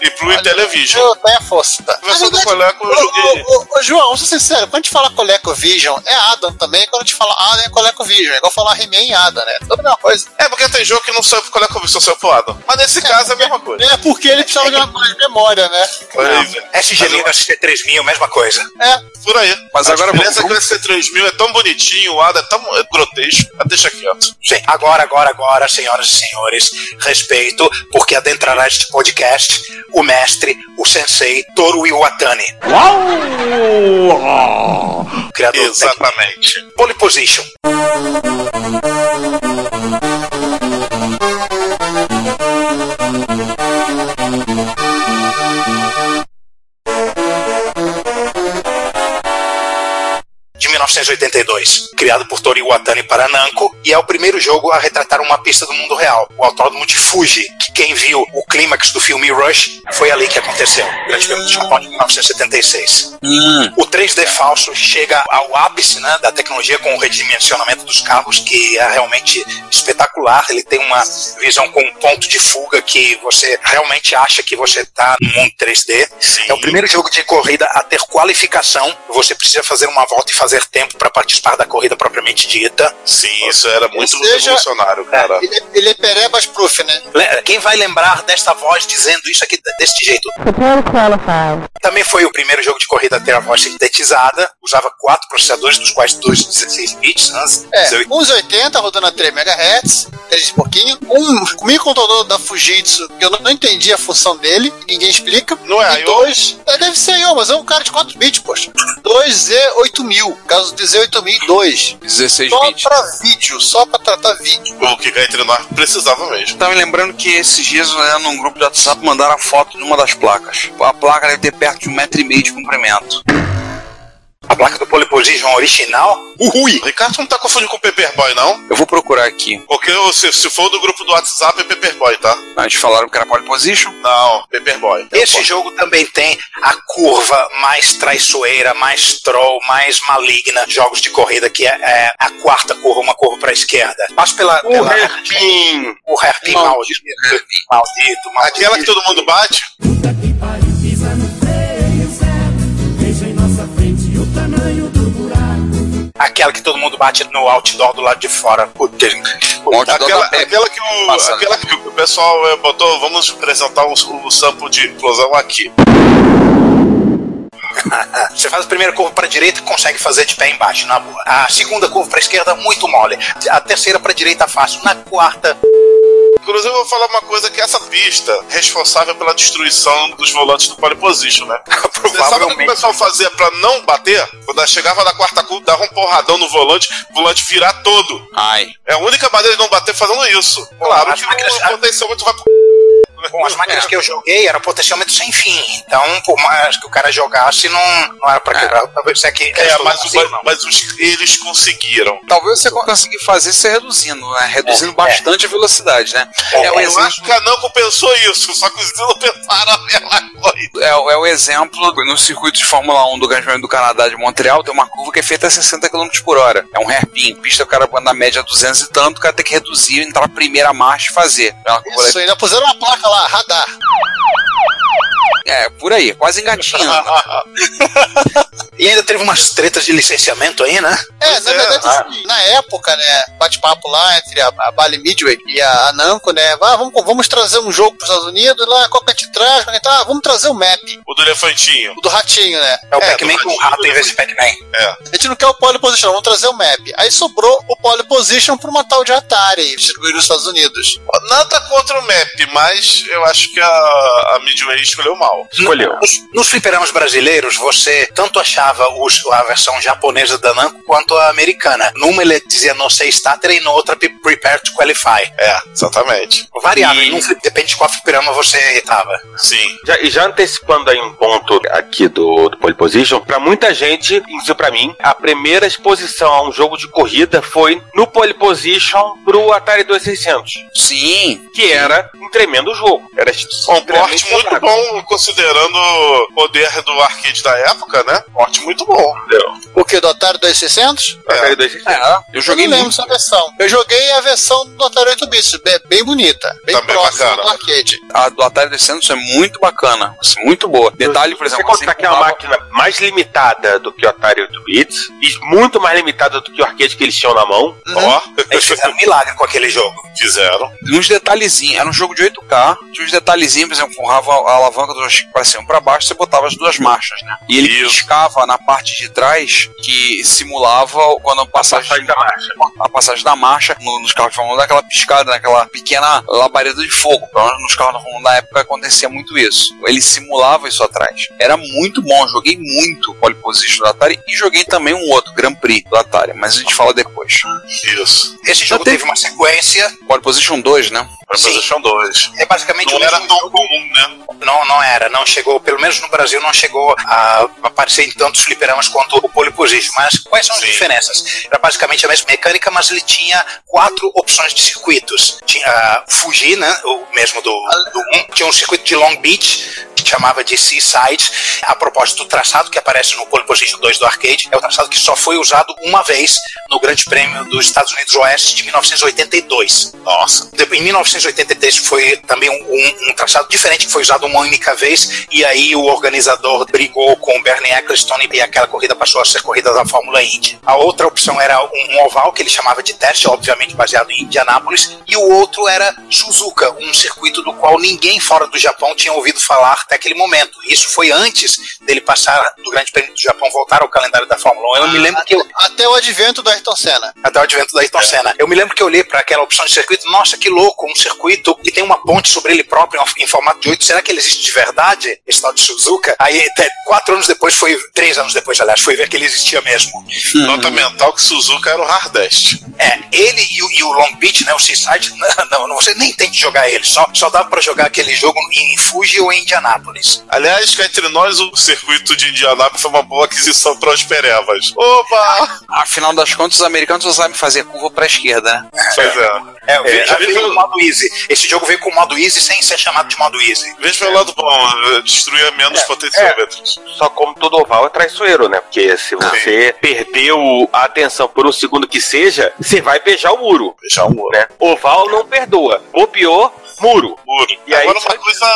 E pro Intellivision. Eu tenho a força. Tá? A versão do Coleco eu joguei. Ô, ô, ô, João, vou ser sincero, quando a gente fala ColecoVision, é Adam também. Quando a gente fala Adam, é ColecoVision. É igual falar He-Man e Adam, né? Tudo a mesma coisa. É, porque tem jogo que não saiu pro ColecoVision, só saiu pro Adam. Mas nesse caso é a mesma coisa. É porque ele precisava de uma coisa de memória, né? É. SG Linux ST3000, mesma coisa. É. Por aí. Mas a agora diferença é que o vamos- SC3000 é tão bonitinho, o Ada é tão é grotesco. Mas deixa quieto. Sim, agora, agora, agora, senhoras e senhores, respeito, porque adentrará este podcast o mestre, o sensei Toru Iwatani. Criador do Exatamente. Pole Position. 1982, criado por Toru Iwatani para Namco, e é o primeiro jogo a retratar uma pista do mundo real, o Autódromo de Fuji, que quem viu o clímax do filme Rush foi ali que aconteceu, o Grande Prêmio do Japão de 1976. O 3D falso chega ao ápice né, da tecnologia com o redimensionamento dos carros, que é realmente espetacular. Ele tem uma visão com um ponto de fuga que você realmente acha que você está no mundo 3D. É o primeiro jogo de corrida a ter qualificação. Você precisa fazer uma volta e fazer tempo para participar da corrida propriamente dita. Sim, isso era muito seja, revolucionário, cara. Ele, ele é perebas proof, né? Quem vai lembrar desta voz dizendo isso aqui deste jeito? Também foi o primeiro jogo de corrida a ter a voz sintetizada. Usava quatro processadores, dos quais dois 16 bits. Né? É, 18. uns 80 rodando a 3 MHz, 3 e pouquinho. Um microcontrolador da Fujitsu, que eu não entendi a função dele, ninguém explica. Não é e I.O.? dois, é, deve ser I.O., mas é um cara de 4 bits, poxa. 2Z8000, caso de Z8002. 16 Só bits. pra vídeo, só pra tratar vídeo. O que cá entre nós precisava mesmo. Tava me lembrando que esses dias, né, num grupo de WhatsApp, mandaram a foto de uma das placas. A placa deve ter perto de um metro e meio de comprimento. A placa do Pole Position original. Ui! Ricardo não tá confundindo com o Paperboy, não? Eu vou procurar aqui. Porque se, se for do grupo do WhatsApp, é Paperboy, tá? Eles falaram que era pole position. Não, Paperboy. Esse jogo também tem a curva mais traiçoeira, mais troll, mais maligna de jogos de corrida, que é, é a quarta curva, uma curva para a esquerda. Passa pela. O pela Hairpin. o hairpin maldito. Maldito, maldito. Aquela que todo mundo bate? Aquela que todo mundo bate no outdoor do lado de fora. Puta, outdoor Aquela, aquela, que o, Passa. aquela que o pessoal eh, botou, vamos apresentar o, o sample de explosão aqui. Você faz a primeira curva para a direita, consegue fazer de pé embaixo, na boa. A segunda curva para a esquerda, muito mole. A terceira para a direita, fácil. Na quarta, Inclusive, eu vou falar uma coisa que essa pista é responsável pela destruição dos volantes do pole position, né? Você sabe o que o pessoal fazia pra não bater? Quando chegava na quarta curva, dava um porradão no volante, o volante virar todo. Ai. É a única maneira de não bater fazendo isso. Claro as que máquinas- o potencial muito vai pro... Bom, as máquinas que eu joguei eram potencialmente sem fim. Então, por mais que o cara jogasse, não, não era pra quebrar. Talvez isso aqui. É, mas, mas, mas os- eles conseguiram. Talvez você conseguir fazer isso reduzindo, né? Reduzindo bastante a velocidade, né? É, o eu exemplo, acho que a Namco pensou isso, só que os não pensaram a mesma coisa. é, o- é o exemplo no circuito de Fórmula 1 do Grande Prêmio do Canadá de Montreal, tem uma curva que é feita a 60 km por hora. É um hairpin. Pista o cara anda na média 200 e tanto, o cara tem que reduzir, entrar na primeira marcha e fazer. É Isso, ainda puseram uma placa lá, radar. É, por aí, quase engatinhando. E ainda teve umas tretas de licenciamento aí, né? É, na é, verdade, ah. assim, na época, né, bate-papo lá entre a, a Bally Midway e a, a Namco, né, ah, vamos, vamos trazer um jogo para os Estados Unidos, lá, qual que a gente traz? Tá, vamos trazer o map, O do elefantinho. o do ratinho, né? É o É, Pac-Man com o rato em vez de Pac-Man. A gente não quer o pole position, vamos trazer o map. Aí sobrou o pole position pra uma tal de Atari, distribuído nos Estados Unidos. Nada contra o map, mas eu acho que a, a Midway escolheu mal. Escolheu. Nos, nos fliperamas brasileiros, você tanto achava os- a versão japonesa da Namco quanto a americana. Numa ele dizia no say starter e na outra pre- prepare to qualify. É, exatamente. Variável, E- flip- depende de qual fliperama você estava. Sim. Já, e já antecipando aí um ponto aqui do, do Pole Position, pra muita gente, inclusive pra mim, a primeira exposição a um jogo de corrida foi no Pole Position pro Atari 2600, Sim, que era um tremendo jogo. Era Um porte muito bom, considerando o poder do arcade da época, né? Porte muito bom. O que, do Atari 2600? Atari 2600. é, eu joguei eu não lembro muito. essa versão. Eu joguei a versão do Atari 8 bits, bem, bonita, bem Também próxima bacana. do arcade. A do Atari 200 é muito bacana, assim, muito boa. Detalhe, por Você exemplo, considerar que é uma máquina mais limitada do que o Atari 8 bits e muito mais limitada do que o arcade que eles tinham na mão. Ó, Eles fizeram um milagre com aquele jogo. fizeram. E uns detalhezinhos, era um jogo de 8K, tinha uns detalhezinhos, por exemplo, empurrava a alavanca do joystick pra cima e pra baixo, você botava as duas marchas, né? E ele Isso. piscava na parte de trás, que simulava quando a passagem, Passagem da marcha. a passagem da marcha no- nos carros de Fórmula 1, daquela piscada, naquela pequena labareda de fogo. Pelo menos nos carros da Fórmula 1 da época acontecia muito isso. Ele simulava isso atrás. Era muito bom, joguei muito Pole Position do Atari e joguei também um outro, Grand Prix do Atari, mas a gente fala depois. Isso. Esse jogo teve- teve uma sequência. Pole Position 2, né? PlayStation 2. É basicamente Não era tão comum, né? Não, não era. Não chegou, pelo menos no Brasil, não chegou a aparecer em tantos fliperamas quanto o Pole Position. Mas quais são as Sim. diferenças? Era basicamente a mesma mecânica, mas ele tinha quatro opções de circuitos. Tinha ah, Fuji, né? O mesmo do, do 1. Tinha um circuito de Long Beach, que chamava de Seaside. A propósito do traçado que aparece no Pole Position 2 do arcade, é o traçado que só foi usado uma vez no Grande Prêmio dos Estados Unidos Oeste de 1982. Nossa. Em 1983 foi também um, um- um traçado diferente que foi usado uma única vez e aí o organizador brigou com o Bernie Eccleston e aquela corrida passou a ser corrida da Fórmula Indy. A outra opção era um, um oval que ele chamava de teste, obviamente baseado em Indianápolis, e o outro era Suzuka, um circuito do qual ninguém fora do Japão tinha ouvido falar até aquele momento. Isso foi antes dele passar do Grande Prêmio do Japão voltar ao calendário da Fórmula 1. Eu me lembro que eu, Até o advento do Ayrton Senna. até o advento da Ayrton Senna. Eu me lembro que eu olhei para aquela opção de circuito, nossa, que louco, um circuito que tem uma ponte sobre ele próprio em formato de 8. Será que ele existe de verdade, esse tal de Suzuka? Aí, até quatro anos depois, foi três anos depois, aliás, foi ver que ele existia mesmo. Nota mental que Suzuka era o Hardest. É, ele e o, e o Long Beach, né, o Seaside, não, não, você nem tem que jogar ele, só, só dava para jogar aquele jogo em Fuji ou em Indianápolis. Aliás, cá entre nós, o circuito de Indianápolis foi uma boa aquisição para os perevas. Opa! Afinal das contas, os americanos não sabem fazer curva pra esquerda, né? Pois é. É, veio- já É, veio com o modo Easy. Esse jogo veio com o modo Easy sem ser chamado de modo Easy. Veja pelo lado bom, eh, destruía menos potenciômetros. Só como todo oval é traiçoeiro, né? Porque se você perdeu a atenção por um segundo que seja, você vai beijar o muro. Beijar o muro. Né? Oval não perdoa. Bobeou, muro. Muro. E aí, Agora, uma sabe- coisa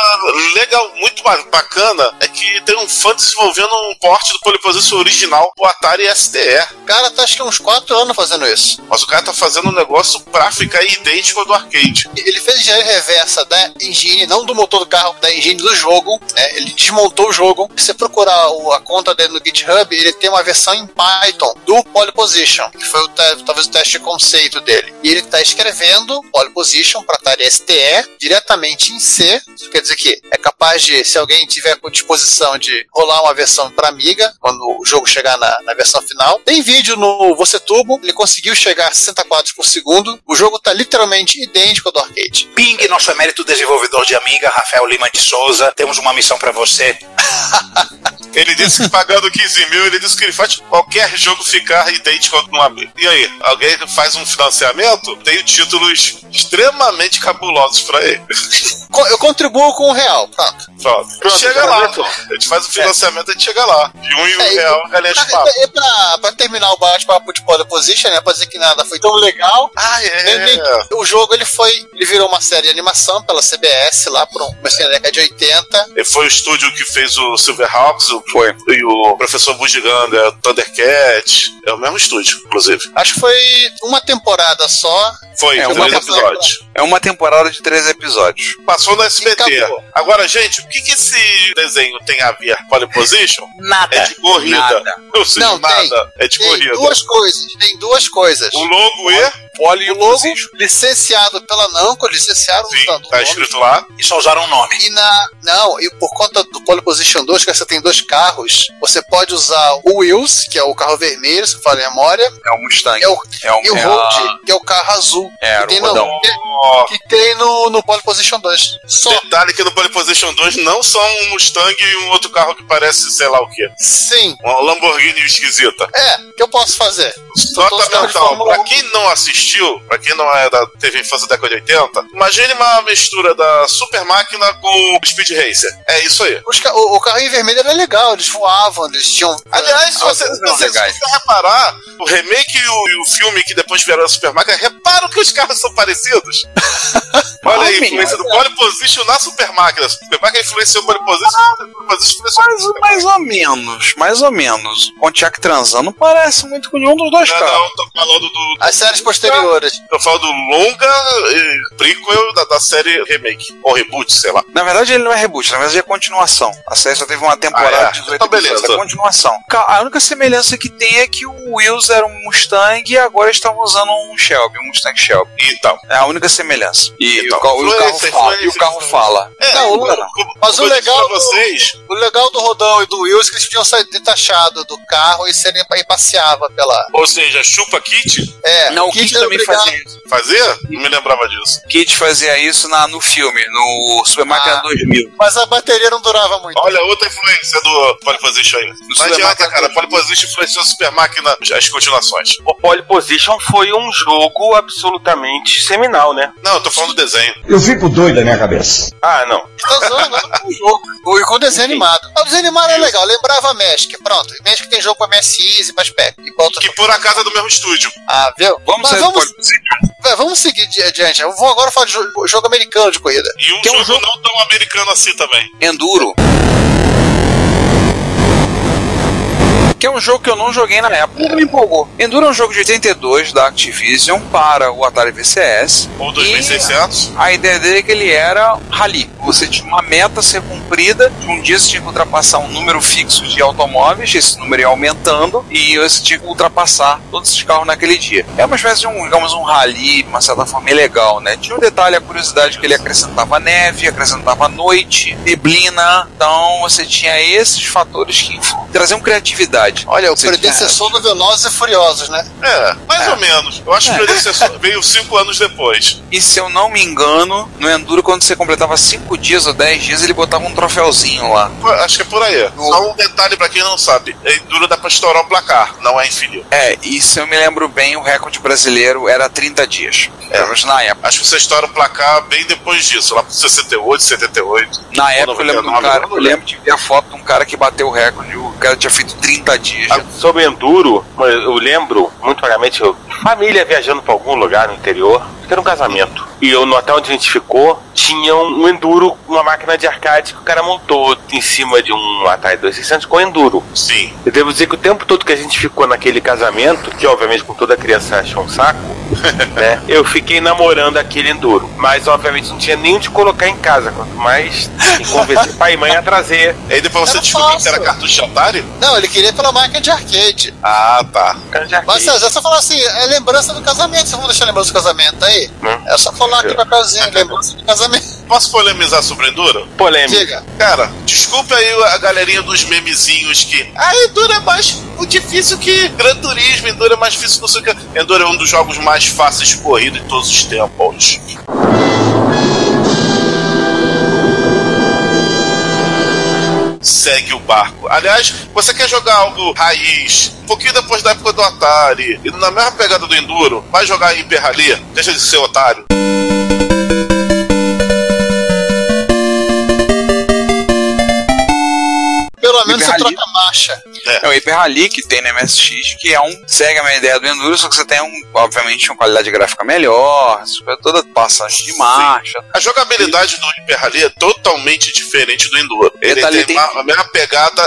legal, muito ba- bacana, é que tem um fã desenvolvendo um porte do Polyposition original, o Atari STE. O cara tá acho que uns 4 anos fazendo isso. Mas o cara tá fazendo um negócio pra ficar idêntico ao do arcade. Ele fez engenharia reversa da engine, não do motor do carro, da engine do jogo. né? Ele desmontou o jogo. Se você procurar o- a conta dele no GitHub, ele tem uma versão em Python do Pole Position, que foi o talvez o teste de conceito dele. E ele está escrevendo Pole Position para Atari STE diretamente em C, isso quer dizer que é capaz de, se alguém tiver com disposição de rolar uma versão para Amiga, quando o jogo chegar na, na versão final. Tem vídeo no Você Turbo, ele conseguiu chegar a 60 quadros por segundo. O jogo tá literalmente idêntico ao do arcade. Ping, nosso emérito desenvolvedor de Amiga, Rafael Lima de Souza, temos uma missão para você. Ele disse que pagando 15 mil, ele disse que ele faz qualquer jogo ficar idêntico no amigo. E aí, alguém faz um financiamento? Tem títulos extremamente cabulosos pra ele. Eu contribuo com um real, pronto. Pronto. Pronto, chega já lá, pô. A gente faz o financiamento, a gente chega lá. De um e um É, e- real, galinha de papo. e pra, pra terminar o bate-papo de Pole Position, né? Pra dizer que nada foi tão legal. Ah, Nem- nem- é. O jogo ele foi. Ele virou uma série de animação pela CBS lá por um, comecei na década de 80. Ele Foi o estúdio que fez o Silverhawks, o, Foi. e o Professor Bugiganga, Thundercat. É o mesmo estúdio, inclusive. Acho que foi uma temporada só. Foi, É, é, uma três temporada. episódios. É uma temporada de três episódios. Passou no SBT. Agora, gente, o que, que esse desenho tem a ver? Pole position? Nada. É de corrida. Nada. Ou seja, Não, tem. nada. É de Tem corrida. duas coisas. Tem duas coisas. O logo e. Pole e O logo position. licenciado pela Namco, licenciaram Sim, do- do tá nome. escrito lá. E só usaram o nome. E na. Não, e por conta do Pole Position 2, que você tem dois carros, você pode usar o Wheels, que é o carro vermelho, se fala a memória, É o Mustang. É o- é o, e o é Road, a- que é o carro azul. É, que tem no, que, que tem no, no Pole Position 2. Só. Detalhe que no Pole Position 2 não são um Mustang e um outro carro que parece sei lá o que. Sim. Uma Lamborghini esquisita. É, o que eu posso fazer? Mental, Fórmula pra 1. quem não assistiu, pra quem não é da teve infância da década de 80, imagine uma mistura da Super Máquina com Speed Racer. É isso aí. Os ca- o, o carrinho vermelho era legal, eles voavam, eles tinham. Aliás, se Ah, você, não, você, se você reparar, o remake e o, e o filme que depois vieram da Super Máquina, reparam que os carros são parecidos. Olha aí, a influência do Pole Position na Super Máquina. A Super Máquina influenciou o Pole Position, o influenciou Mais, mais ou menos, mais ou menos. O Pontiac transando não parece muito com nenhum dos dois Não, carros. não, tô falando do. As séries posteriores. Tô falando do longa e prequel da, da série remake. Ou reboot, sei lá. Na verdade, ele não é reboot, na verdade é continuação. A série só teve uma temporada Ah, é? de 18 Então, beleza. episódios, é continuação. A única semelhança que tem é que o Wills era um Mustang e agora estavam usando um Shelby, um Mustang Shelby. Então. É a única semelhança. E, Então, o, ca- o carro fala. E o carro fala. É, Não, o- mas o eu legal do- vocês. O legal do Rodão e do Wills é que eles podiam sair detachado do carro e serem e passeava pela. Ou seja, chupa kit? É, Não, o Kit Kit era também obrigado- fazia isso. Fazia? Não me lembrava disso. Kit fazia isso na, no filme, no Super Máquina Ah. 2000. Mas a bateria não durava muito. Olha, outra influência do Pole Position aí. Não Super adianta, Máquina cara. Pole Position influenciou Super Máquina, as continuações. O Pole Position foi um jogo absolutamente seminal, né? Não, eu tô falando do desenho. Eu fico doido da minha cabeça. Ah, não. Tá zoando não, com o jogo. O- E com o desenho animado. O desenho animado é legal, lembrava Magic. Pronto. Magic tem jogo pra MSX e pra Spec. E. Que por acaso é do mesmo estúdio. Ah, viu? Vamos Mas sair do vamos. Vai, vamos seguir adiante. Eu vou agora falar de jogo, jogo americano de corrida. E um Que é um jogo, jogo- não tão americano assim também. Enduro. Que é um jogo que eu não joguei na época, não me empolgou. Enduro é um jogo de 82 da Activision para o Atari VCS. Ou 2600. A ideia dele é que ele era rally. Você tinha uma meta a ser cumprida. Um dia você tinha que ultrapassar um número fixo de automóveis, esse número ia aumentando, e você tinha que ultrapassar todos esses carros naquele dia. É uma espécie de um, digamos, um rally, de uma certa forma, legal, né? Tinha um detalhe, a curiosidade que ele acrescentava neve, acrescentava noite, neblina. Então você tinha esses fatores que traziam criatividade. Olha, o Você predecessor do Velozes e Furiosos, né? É, mais ou menos. Eu acho que o predecessor veio cinco anos depois. E se eu não me engano, no Enduro, quando você completava 5 dias ou 10 dias, ele botava um troféuzinho lá. Acho que é por aí. Só um detalhe pra quem não sabe. Enduro dá pra estourar o placar, não é infinito. É, e se eu me lembro bem, o recorde brasileiro era 30 dias. É. Na época. Acho que você estoura o placar bem depois disso, lá pro 68, 78. Na época eu lembro de um 99, cara, eu lembro de ver a foto de um cara que bateu o recorde, o cara tinha feito 30 dias. Ah, Sobre Enduro, eu lembro muito vagamente, família viajando pra algum lugar no interior, era um casamento. E eu, no hotel onde a gente ficou, tinha um, Enduro, uma máquina de arcade que o cara montou em cima de um Atari 2600 com Enduro. Sim. Eu devo dizer que o tempo todo que a gente ficou naquele casamento, que obviamente com toda criança achou um saco, né? Eu fiquei namorando aquele Enduro. Mas obviamente não tinha nem onde colocar em casa, quanto mais convencer pai e mãe a trazer. Aí depois você descobriu que era cartucho de Atari? Não, ele queria pela máquina de arcade. Ah, tá. Mas se você falar assim, é lembrança do casamento, vocês vão deixar lembrança do casamento aí? Aí. É só falar aqui papelzinho, lembrança de casamento. Posso polemizar sobre o Enduro? Polêmica. Diga. Cara, desculpa aí a galerinha dos memezinhos que. Ah, Enduro é mais difícil que Gran Turismo, Enduro é mais difícil que não sei o que. Enduro é um dos jogos mais fáceis de corrida de todos os tempos. Segue o barco. Aliás, você quer jogar algo raiz, um pouquinho depois da época do Atari, e na mesma pegada do Enduro, vai jogar Hyper Rally, deixa de ser otário. Pelo menos você troca marcha. É o Hyper Rally que tem no MSX, que é um. segue a minha ideia do Enduro, só que você tem, um, obviamente, uma qualidade gráfica melhor, toda passagem de marcha. A jogabilidade do Hyper Rally é totalmente diferente do Enduro. Ele tem, tem- a mesma pegada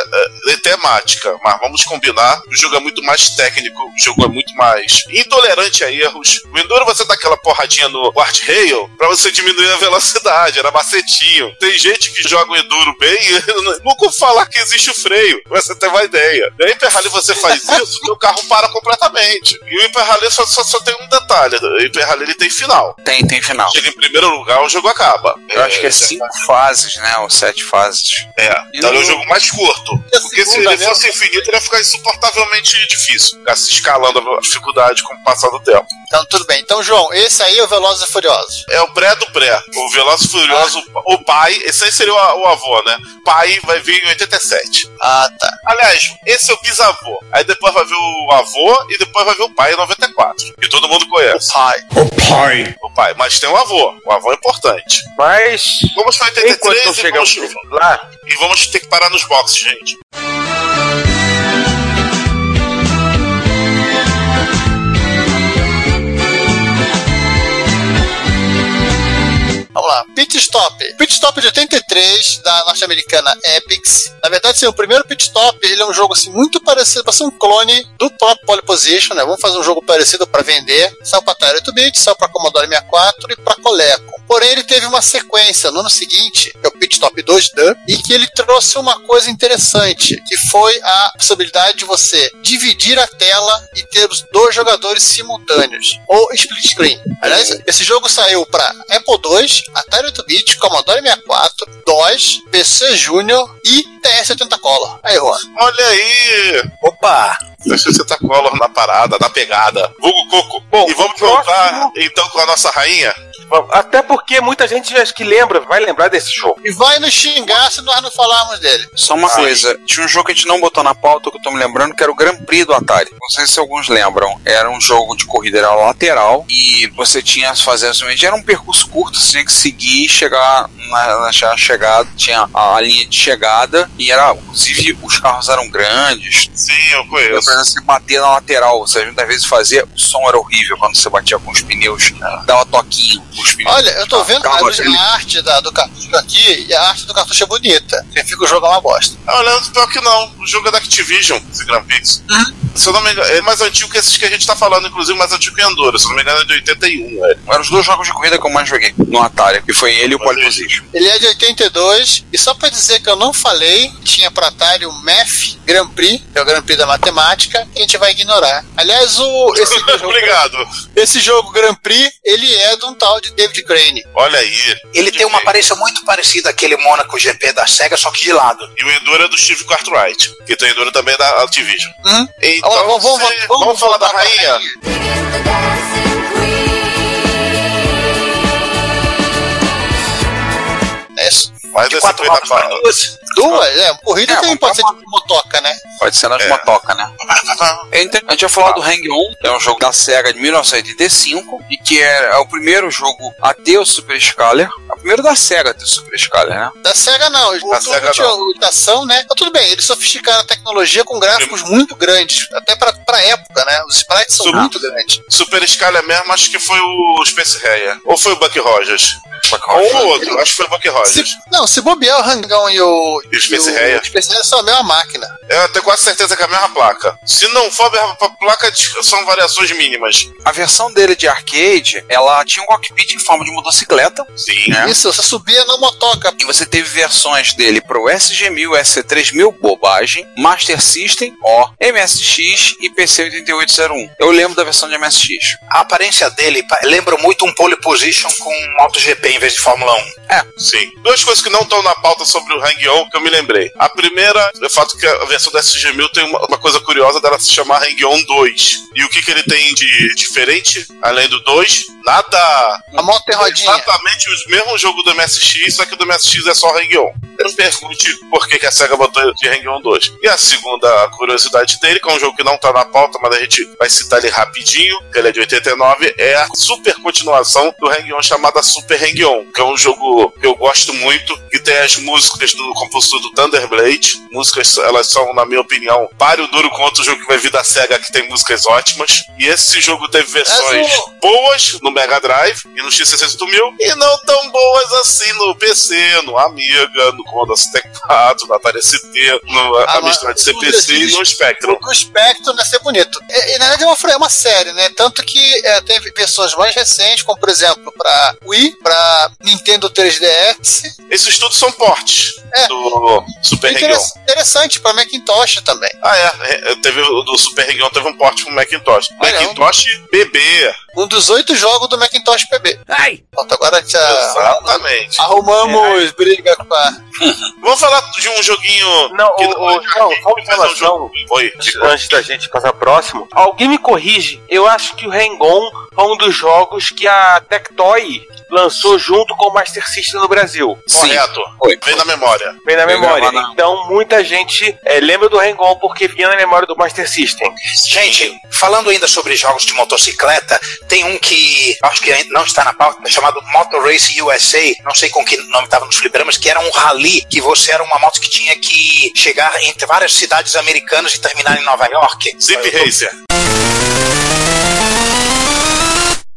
eh, temática, mas vamos combinar, o jogo é muito mais técnico, o jogo é muito mais intolerante a erros. O Enduro você dá aquela porradinha no guardrail pra você diminuir a velocidade, era macetinho. Tem gente que joga o Enduro bem e eu nunca vou falar que existe o freio, você ter uma ideia. Hyper Rally você faz isso, o carro para completamente. E o Hyper Rally só, só, só tem um detalhe, o Hyper Rally ele tem final. Tem, tem final. Chega em primeiro lugar, o jogo acaba. Eu acho que é cinco fases, né? Ou sete fases. É, então é o jogo mais curto. E Porque se ele né? fosse infinito, ele ia ficar insuportavelmente difícil. Ficar se escalando a dificuldade com o passar do tempo. Então, tudo bem. Então, João, esse aí é o Velozes e Furiosos. É o pré do pré. O Veloz e Furioso, o pai, esse aí seria o, o avô, né? Pai vai vir em 87. Ah, tá. Aliás, esse é o bisavô. Aí depois vai ver o avô e depois vai ver o pai em 94. Que todo mundo conhece. Pai. O pai. O pai. Mas tem o avô. O avô é importante. Mas, Vamos para enquanto 83 não e vamos, lá, e vamos ter que parar nos boxes, gente. Lá. Pit Stop. Pit Stop de 83, da norte-americana Epics. Na verdade, sim, o primeiro Pit Stop, ele é um jogo assim, muito parecido, para ser um clone do próprio Pole Position, né? Vamos fazer um jogo parecido para vender. Saiu para Atari 8-bit, saiu para Commodore 64 e para Coleco. Porém, ele teve uma sequência no ano seguinte, que é o Pit Stop 2D, e que ele trouxe uma coisa interessante, que foi a possibilidade de você dividir a tela e ter os dois jogadores simultâneos, ou split screen. Aliás, esse jogo saiu para Apple II, Atari 8-bit, Commodore 64, DOS, PC Junior e TS-80 Color. Aí, Juan. Olha aí! Opa! Deixa você tá color na parada, na pegada. Vulgo Coco. Bom, e vamos voltar então com a nossa rainha. até porque muita gente acho que lembra, vai lembrar desse jogo. E vai nos xingar se nós não falarmos dele. Só uma Ai. coisa, tinha um jogo que a gente não botou na pauta que eu tô me lembrando, que era o Grand Prix do Atari. Não sei se alguns lembram. Era um jogo de corrida era lateral e você tinha que fazer somente. Era um percurso curto, você tinha que seguir e chegar na, na che- chegada. Tinha a, a linha de chegada e era. Inclusive, os carros eram grandes. Sim, eu conheço. Exemplo, você bater na lateral, você muitas vezes fazia, o som era horrível quando você batia com os pneus, dava toquinho com os pneus. Olha, eu tô vendo a, arte da- do cartucho aqui e a arte do cartucho é bonita. Quem fica o jogo é uma bosta. Ah, olha, pior que não. O jogo é da Activision, esse Grand Prix. Se eu não me engano, é mais antigo que esses que a gente tá falando, inclusive mais antigo que Enduro. Se eu não me engano, é de 81, velho. Eram os dois jogos de corrida que eu mais joguei no Atari, que foi ele e o Pole Position. Ele é de 82, e só pra dizer que eu não falei, tinha pra Atari o MEF Grand Prix, que é o Grand Prix da matemática, que a gente vai ignorar. Aliás, o, esse, jogo, Obrigado. esse jogo Grand Prix, ele é de um tal de David Crane. Olha aí. Ele tem uma aparência muito parecida àquele Monaco GP da SEGA, só que de lado. E o Enduro é do Steve Cartwright, que tem Enduro também é da Activision. Hum? Então, Vamos- vamos- vamos- vamos falar da voltar pra rainha? Faz De quatro rodas para duas. Duas, é, corrida É, tem, pode ser dar tipo motoca, né? Pode ser nas É. motoca, né? É A gente vai falar do Hang-On, é um jogo da SEGA de 1985 e que é, é o primeiro jogo a ter o Super Scaler. É o primeiro da SEGA a ter o Super Scaler, né? Da SEGA não, o Da Sega tinha não. da ação, né? Mas tudo bem, eles sofisticaram a tecnologia com gráficos muito grandes, até pra, pra época, né? Os sprites são Super- muito grandes. Super Scaler mesmo, acho que foi o Space Harrier. Ou foi o Buck Rogers? Ou o outro, acho que foi o Buck Rogers. Se, não, se bobear o Hangão e o. E o Space Harrier? O Space Harrier são a mesma máquina. Eu tenho quase certeza que é a mesma placa. Se não for a mesma placa, são variações mínimas. A versão dele de arcade, ela tinha um cockpit em forma de motocicleta. Sim. né? Isso, você subia na motoca. E você teve versões dele pro SG-1000, SC-3000, bobagem, Master System, ó, MSX e PC-8801. Eu lembro da versão de MSX. A aparência dele lembra muito um pole position com MotoGP em vez de Fórmula 1. É, Sim. Duas coisas que não estão na pauta sobre o Hang-On que eu me lembrei. A primeira é o fato que a versão da SG-1000 tem uma, uma coisa curiosa dela se chamar Hang-On 2. E o que, que ele tem de diferente, além do 2? Nada. A moto tem rodinha. Exatamente o mesmo jogo do MSX, só que do MSX é só Hang-On. Não pergunte por que, que a SEGA botou de Hang-On 2. E a segunda curiosidade dele, que é um jogo que não tá na pauta, mas a gente vai citar ele rapidinho, que ele é de 89, é a super continuação do Hang-On chamada Super Hang-On, que é um jogo que eu gosto muito, que tem as músicas do compositor do Thunderblade. Músicas, elas são, na minha opinião, páreo duro com outro jogo que vai vir da SEGA que tem músicas ótimas. E esse jogo teve versões boas no Mega Drive e no X68000 e não tão boas assim no PC, no Amiga, no Commodore 64, no Atari ST, no Ah, Amstrad CPC e no Spectrum. O Spectrum ia ser bonito. E, e, na verdade é uma, é uma série, né? Tanto que é, teve versões mais recentes, como por exemplo pra Wii, Nintendo 3DS. Esses tudo são portes É. do Super E Hang-On. interess- interessante pra Macintosh também. Ah, é. é, Teve o do Super Hang-On, teve um porte pro Macintosh. Olha, Macintosh BB. Um dos oito jogos do Macintosh PB. Ai! Pronto, agora já Exatamente. arrumamos briga com a. Vamos falar de um joguinho. Não, que o, o, é não, só uma mas é um jogo. Oi. Antes da gente passar próximo, alguém me corrige. Eu acho que o Hang-On foi um dos jogos que a Tectoy lançou junto com o Master System no Brasil. Correto. Foi. Vem na memória. Vem na Vem memória. gravar na- Então muita gente é, lembra do Hang-On porque vinha na memória do Master System. Gente, falando ainda sobre jogos de motocicleta, tem um que acho que ainda não está na pauta, chamado Motor Race USA. Não sei com que nome estava nos fliperamas, que era um rally, que você era uma moto que tinha que chegar entre várias cidades americanas e terminar em Nova York. Zip Racer.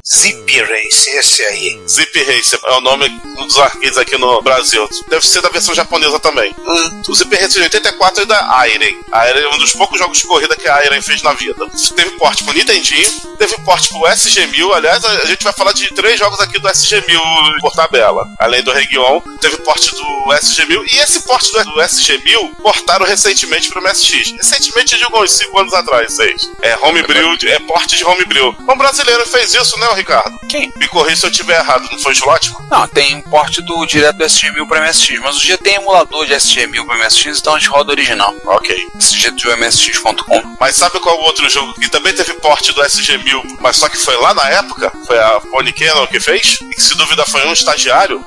Zip Race, esse aí. Zip Racer é o nome dos arcades aqui no Brasil. Deve ser da versão japonesa também. Hum. O Zip Racer de 84 é da Airen. A Airen é um dos poucos jogos de corrida que a Airen fez na vida. Teve porte pro Nintendinho, teve porte pro SG-1000. Aliás, a gente vai falar de três jogos aqui do SG-1000 por tabela. Além do Region, teve porte do SG-1000. E esse porte do, do SG-1000 portaram recentemente pro MSX. Recentemente, eu digo uns 5 anos atrás, 6. É homebrew, é porte de homebrew. Um brasileiro fez isso, né, Ricardo? Quem? Me corrija se eu estiver errado, não foi o Slotman? Não, tem um porte do direto do SG-1000 para MSX, mas hoje em dia tem emulador de SG-1000 para MSX, então a gente roda original. Ok. SG-MSX.com. Mas sabe qual o outro jogo que também teve porte do SG-1000, mas só que foi lá na época? Foi a Pony Cannon que fez? E que se dúvida foi um estagiário?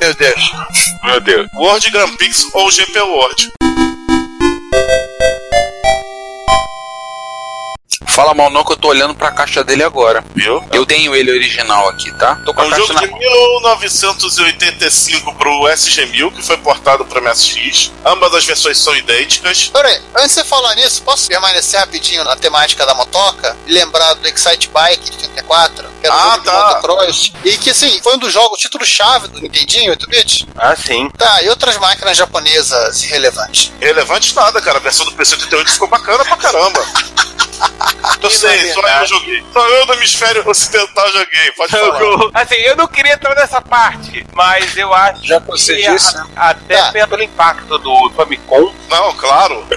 Meu Deus. Meu Deus. World Grand Prix ou GP World? Fala mal não que eu tô olhando pra caixa dele agora. Viu? Eu tenho ele original aqui, tá? Tô com É a um caixa jogo de na 1985 pro SG-1000, que foi portado pro MSX. Ambas as versões são idênticas. Peraí, antes de você falar nisso, posso permanecer rapidinho na temática da motoca e lembrar do Excite Bike de 34, que era um Ah, jogo de tá. motocross, e que assim, foi um dos jogos, título-chave do Nintendinho 8-bit. Ah, sim. Tá, e outras máquinas japonesas irrelevantes. Relevante nada, cara. A versão do PC-88 ficou bacana pra caramba. Eu E, sei, só eu joguei. Só eu do hemisfério ocidental joguei. Pode falar. Assim, eu não queria entrar nessa parte, mas eu acho Já que disse, a- até Tá. pelo impacto do Famicom, Não, claro. Né,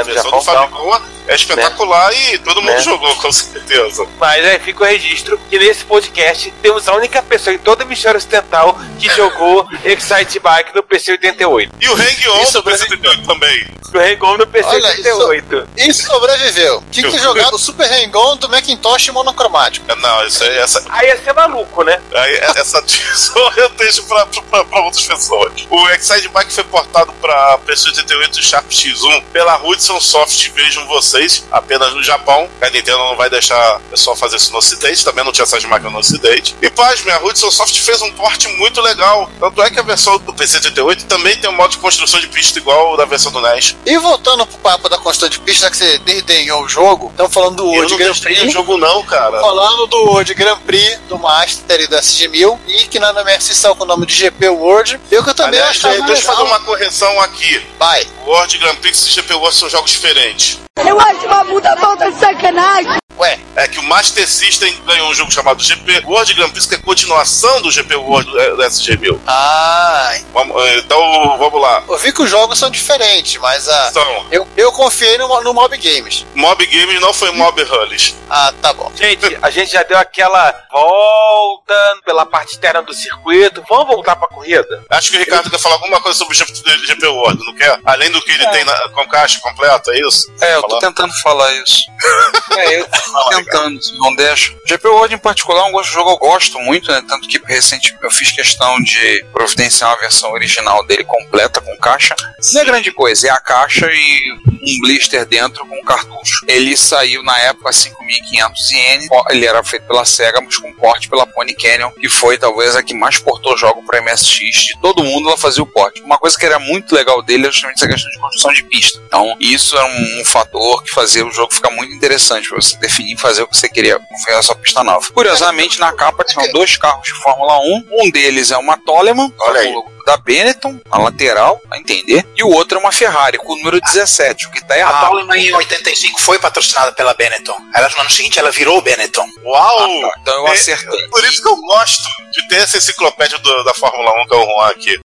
a versão do Famicom é espetacular e todo mundo Né. jogou, com certeza. mas aí fica o registro que nesse podcast temos a única pessoa em todo o hemisfério ocidental que jogou Excite Bike no PC 88. E o Hang-On Isso, do PC-88 também. O Regon no PC Olha, 88. E sobreviveu. Tinha que ter o Super Hang-On do Macintosh monocromático. É, Não, isso aí, essa, Aí ia ser maluco, né? aí, essa divisão eu deixo pra, pra, pra outras pessoas. O Excite Bike foi portado pra PC-88 Sharp X1 pela Hudson Soft, vejam vocês. apenas no Japão. A Nintendo não vai deixar o pessoal fazer isso no Ocidente, também não tinha essas máquinas no Ocidente. E pasme, a Hudson Soft fez um porte muito legal. Tanto é que a versão do PC-38 também tem um modo de construção de pista igual da versão do NES. E voltando pro papo da construção de pista, já que você desdenhou o jogo, estamos falando do Eu World não Grand Prix. jogo não, cara. Falando do World Grand Prix, do Master e do SG-1000, e que na MSI são com o nome de GP World. Eu que eu também Aliás, achava deixa eu fazer uma correção aqui. Vai. World Grand Prix e GP World são jogos diferentes. Eu acho uma puta falta de sacanagem. Ué, É que o Master System ganhou um jogo chamado GP World Grand Prix, que é continuação do GP World do do SG-1000. ah, Vamos- Então, vamos lá. eu vi que os jogos são diferentes, mas a. Então, Eu, eu confiei no, no Mob Games. Mob Games não foi Mob Hullies. Ah, tá bom. Gente, a gente já deu aquela volta pela parte externa do circuito. Vamos voltar pra corrida? Acho que o Ricardo quer falar alguma coisa sobre o GP, World, não quer? Além do que ele tem na, com caixa completa, é isso? É, eu tô tentando falar isso. É, eu tentando, se não deixa. GP World em particular é um gosto de jogo que eu gosto muito, né? Tanto que recente eu fiz questão de providenciar uma versão original dele completa com caixa. Não é grande coisa, é a caixa e um blister dentro com cartucho. Ele saiu na época 5.500 ienes, ele era feito pela Sega, mas com porte pela Pony Canyon, que foi talvez a que mais portou jogo para MSX. De todo mundo ela fazia o porte. Uma coisa que era muito legal dele era justamente essa questão de construção de pista. Então, isso era um, um fator que fazia o jogo ficar muito interessante para você definir e fazer o que você queria com a sua pista nova. Curiosamente, na capa tinham dois carros de Fórmula 1. Um deles é uma Toleman, Olha aí. da Benetton, na lateral, a entender. E o outro é uma Ferrari, com o número 17, o que tá A errado. Toleman em 85 foi patrocinada pela Benetton. Ela, no ano seguinte ela virou Benetton. Uau! Ah, tá. Então eu É, acertei. Por isso que eu gosto de ter essa enciclopédia do- da Fórmula 1 que é o Juan aqui.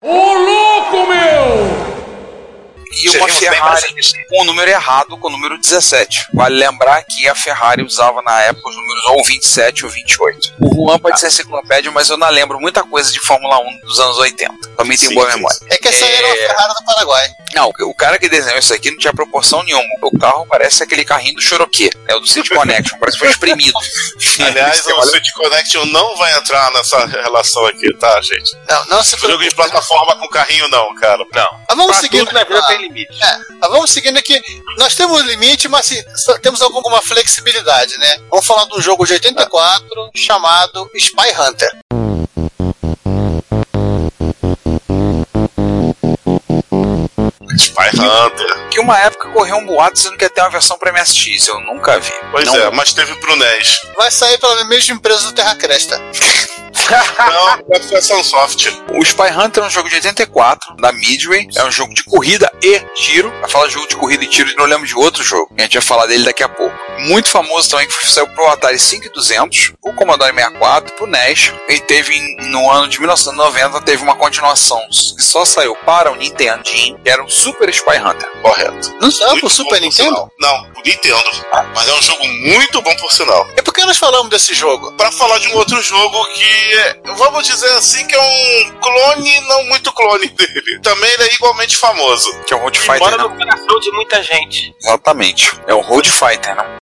E uma Ferrari com o número errado, com o número 17. Vale lembrar que a Ferrari usava na época os números ou 27 ou 28. O Juan pode ser enciclopédia, mas eu não lembro muita coisa de Fórmula 1 dos anos 80. Também tem Sim, boa sim, memória. É que essa aí era uma É. Ferrari do Paraguai. Não, o cara que desenhou isso aqui não tinha proporção nenhuma. O carro parece aquele carrinho do Cherokee, né? O do City Connection, parece que foi espremido. Aliás, o olha- Switch Connection não vai entrar nessa relação aqui, tá, gente? Não, não se Jogo de plataforma com carrinho, não, cara. Não. Mas vamos Pra seguindo. tudo na vida ah, tem limite. É, mas vamos seguindo aqui. Nós temos limite, mas assim, temos alguma flexibilidade, né? Vamos falar de um jogo de 84 chamado Spy Hunter. Spy Hunter. Que uma época correu um boato dizendo que ia ter uma versão pra MSX, eu nunca vi. Pois Não- é, mas teve pro NES. Vai sair pela mesma empresa do Terra Cresta. Não, vai ser Sunsoft. O Spy Hunter é um jogo de 84, da Midway. É um jogo de corrida e tiro. Pra falar de jogo de corrida e tiro, não lembro de outro jogo. A gente vai falar dele daqui a pouco. Muito famoso também, que saiu pro Atari 5200, o Commodore 64, pro NES. E teve, no ano de 1990, teve uma continuação que só saiu para o Nintendinho, que era o Super Spy Hunter. Correto. Não saiu pro Super Nintendo? Não, pro Nintendo. Mas é um jogo muito bom, por sinal. E por que nós falamos desse jogo? Pra falar de um outro jogo que, é, vamos dizer assim, que é um clone, não muito clone dele. Também ele é igualmente famoso. Que é o Road Fighter, mora né? no coração de muita gente. Exatamente. É o Road Fighter, né?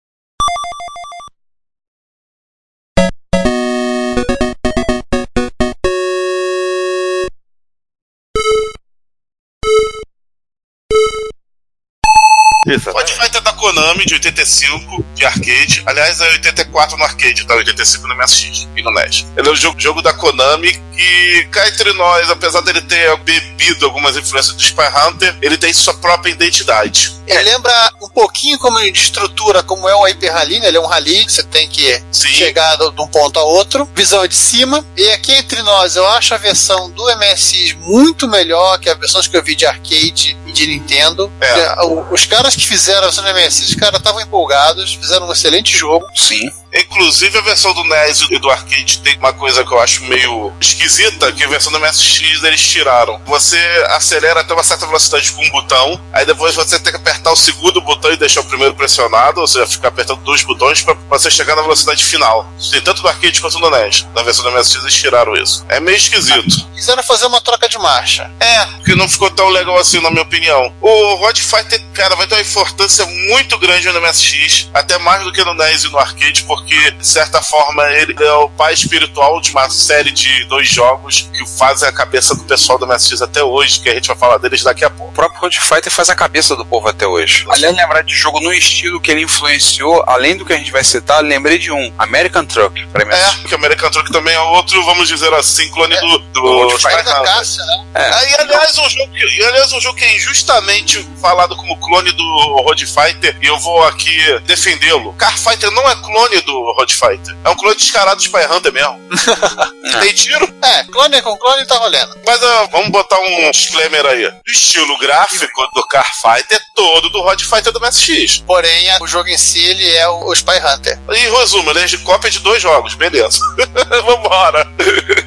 Isso. Pode Fighter da Konami, de 85, de arcade. Aliás, é 84 no arcade, tá? 85 no MSX e no NES. Ele é um jogo, jogo da Konami que, cá entre nós, apesar dele ter bebido algumas influências do Spy Hunter, ele tem sua própria identidade. Ele lembra um pouquinho como de estrutura, como é o Hyper Rally, né? Ele é um rally que você tem que Sim. chegar de um ponto a outro. Visão é de cima. E aqui entre nós, eu acho a versão do MSX muito melhor que as versões que eu vi de arcade de Nintendo. É. Os caras que fizeram a do MSX, os caras estavam empolgados, fizeram um excelente jogo. Sim. Inclusive a versão do NES e do arcade tem uma coisa que eu acho meio esquisita, que a versão do MSX eles tiraram. Você acelera até uma certa velocidade com um botão, aí depois você tem que apertar o segundo botão e deixar o primeiro pressionado, ou seja, ficar apertando dois botões pra você chegar na velocidade final. Tem tanto do arcade quanto do NES. Na versão do MSX eles tiraram isso. É meio esquisito. Quiseram fazer uma troca de marcha. É, porque não ficou tão legal assim, na minha opinião. O Rod Fighter, cara, vai ter uma importância muito grande no MSX, até mais do que no NES e no arcade, porque porque, de certa forma, ele é o pai espiritual de uma série de dois jogos que fazem a cabeça do pessoal do MSX até hoje, que a gente vai falar deles daqui a pouco. O próprio Road Fighter faz a cabeça do povo até hoje. Além de lembrar de jogo no estilo que ele influenciou, além do que a gente vai citar, lembrei de um, American Truck, pra mim. É, que American Truck também é outro, vamos dizer assim, clone do, do, Road Fighter Da. Cássia, né? É. E aliás, um jogo que, aliás, um jogo que é injustamente falado como clone do Road Fighter, e eu vou aqui defendê-lo. Car Fighter não é clone do Road Fighter. É um clone descarado do Spy Hunter mesmo. Tem tiro, É, clone com clone tá valendo. mas ah, vamos botar um disclaimer aí. O estilo gráfico do Car Fighter é todo do Road Fighter do MSX. Porém, a- o jogo em si, ele é o, o Spy Hunter. E resumo, ele é de cópia de dois jogos, beleza. Vambora.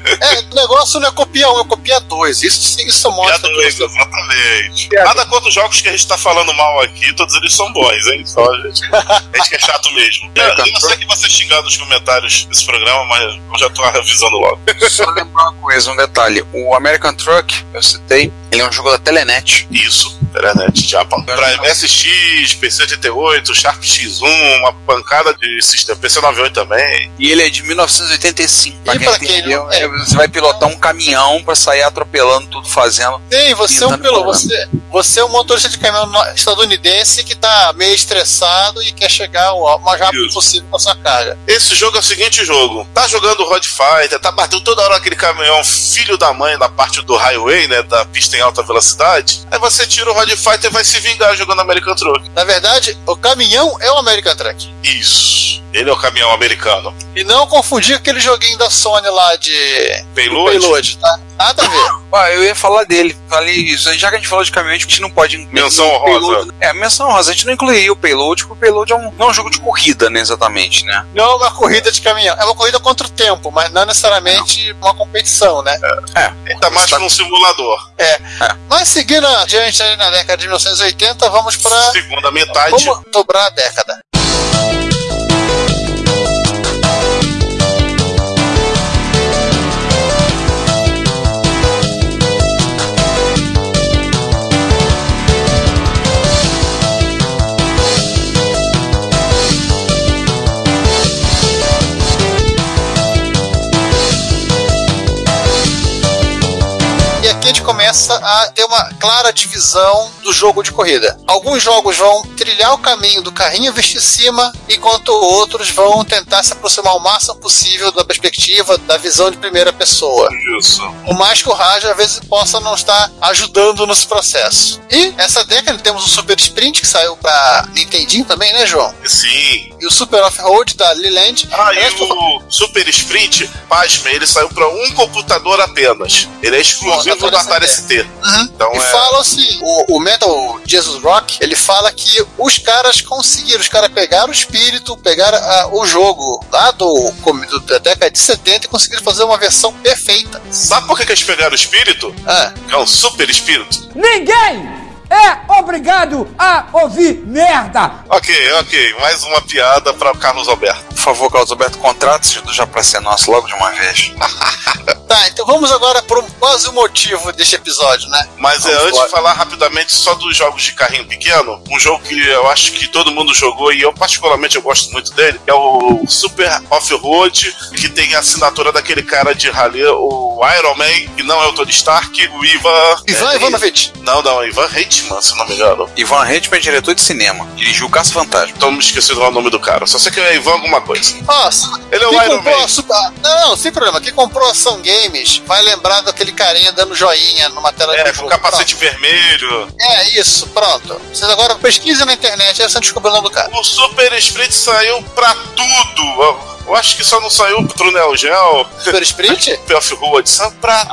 É, o negócio não é copia um, é copia dois. Isso, sim, isso mostra que dois, você... exatamente. Nada contra os jogos que a gente tá falando mal aqui, todos eles são bons, hein? Só a gente, a gente que é chato mesmo. Eu, eu sei que você xingar nos comentários desse programa, mas eu já tô avisando logo. Só lembrar uma coisa, um detalhe. O American Truck, eu citei, ele é um jogo da Telenet. Isso, internet, Japan. Pra MSX, PC88, Sharp X1, uma pancada de sistema, PC98 também. E ele é de 1985. Pra E quem pra quem entendeu, não- é. é, você vai pilotar um caminhão pra sair atropelando tudo fazendo. Tem, você é um piloto. Você, você é um motorista de caminhão estadunidense que tá meio estressado e quer chegar o mais rápido Isso. possível com a sua carga. Esse jogo é o seguinte jogo. Tá jogando Road Fighter, tá batendo toda hora aquele caminhão filho da mãe na parte do highway, né? Da pista em alta velocidade. Aí você tira o Road Fighter vai se vingar jogando American Truck. Na verdade, o caminhão é o American Truck. Isso. Ele é o caminhão americano. E não confundir com aquele joguinho da Sony lá de Payload? Payload, tá? Nada a ver. Ah, eu ia falar dele. Falei isso. Já que a gente falou de caminhão, a gente não pode. incluir Menção o honrosa. payload. É, menção honrosa. A gente não incluiria o payload, porque o payload é um, não é um jogo de corrida, né? Exatamente, né? Não é uma corrida de caminhão. É uma corrida contra o tempo, mas não necessariamente uma competição, né? É. Tá mais Tá- que um simulador. Mas seguindo adiante aí na década de 1980, vamos pra. Segunda metade. Vamos dobrar a década. Aqui a ter uma clara divisão do jogo de corrida. Alguns jogos vão trilhar o caminho do carrinho veste cima, enquanto outros vão tentar se aproximar o máximo possível da perspectiva, da visão de primeira pessoa. Isso. O mais que o Raj às vezes possa não estar ajudando nesse processo. E essa década temos o Super Sprint que saiu pra Nintendinho também, né, João? Sim. E o Super Off-Road da Leland. Ah, Aliás, e o Super Sprint, pasme, ele saiu pra um computador apenas. Ele é exclusivo Bom, do Atari Atari ST. Uhum. Então e é. falam-se, o, o Metal Jesus Rock, ele fala que os caras conseguiram, os caras pegaram o espírito, pegaram ah, o jogo lá do, do- da década de 70 e conseguiram fazer uma versão perfeita. Sabe por que, que eles pegaram o espírito? Ah, é um super espírito. Ninguém é obrigado a ouvir merda. Ok, ok. Mais uma piada pra Carlos Alberto. Por favor, Carlos Alberto, contrate-se já pra ser nosso logo de uma vez. tá, então vamos agora para um, quase o motivo deste episódio, né? Mas é, Vamos antes lá. de falar rapidamente só dos jogos de carrinho pequeno, um jogo que eu acho que todo mundo jogou e eu particularmente eu gosto muito dele, é o Super Off-Road, que tem a assinatura daquele cara de rally, o Iron Man, que não é o Tony Stark, o Ivan... Ivan é, Ivanovich. Não, não, Ivan Reitman, se não me engano. Ivan Reitman é diretor de cinema. Dirigiu o Caça Fantasma. Então me esqueci do nome do cara. Só sei que é Ivan alguma coisa. Ó, se- Ele é o Iron Man. Super... Não, não, sem problema. Quem comprou a Ação Games vai lembrar daquele carinha dando joinha numa tela É, de com jogo. capacete vermelho. Pronto. É, isso, pronto. Vocês agora pesquisem na internet, aí você descobre o nome do cara. O Super Sprint saiu pra tudo. Eu- acho que só não saiu pro Neo Geo. Super Sprint? Off-Road saiu pra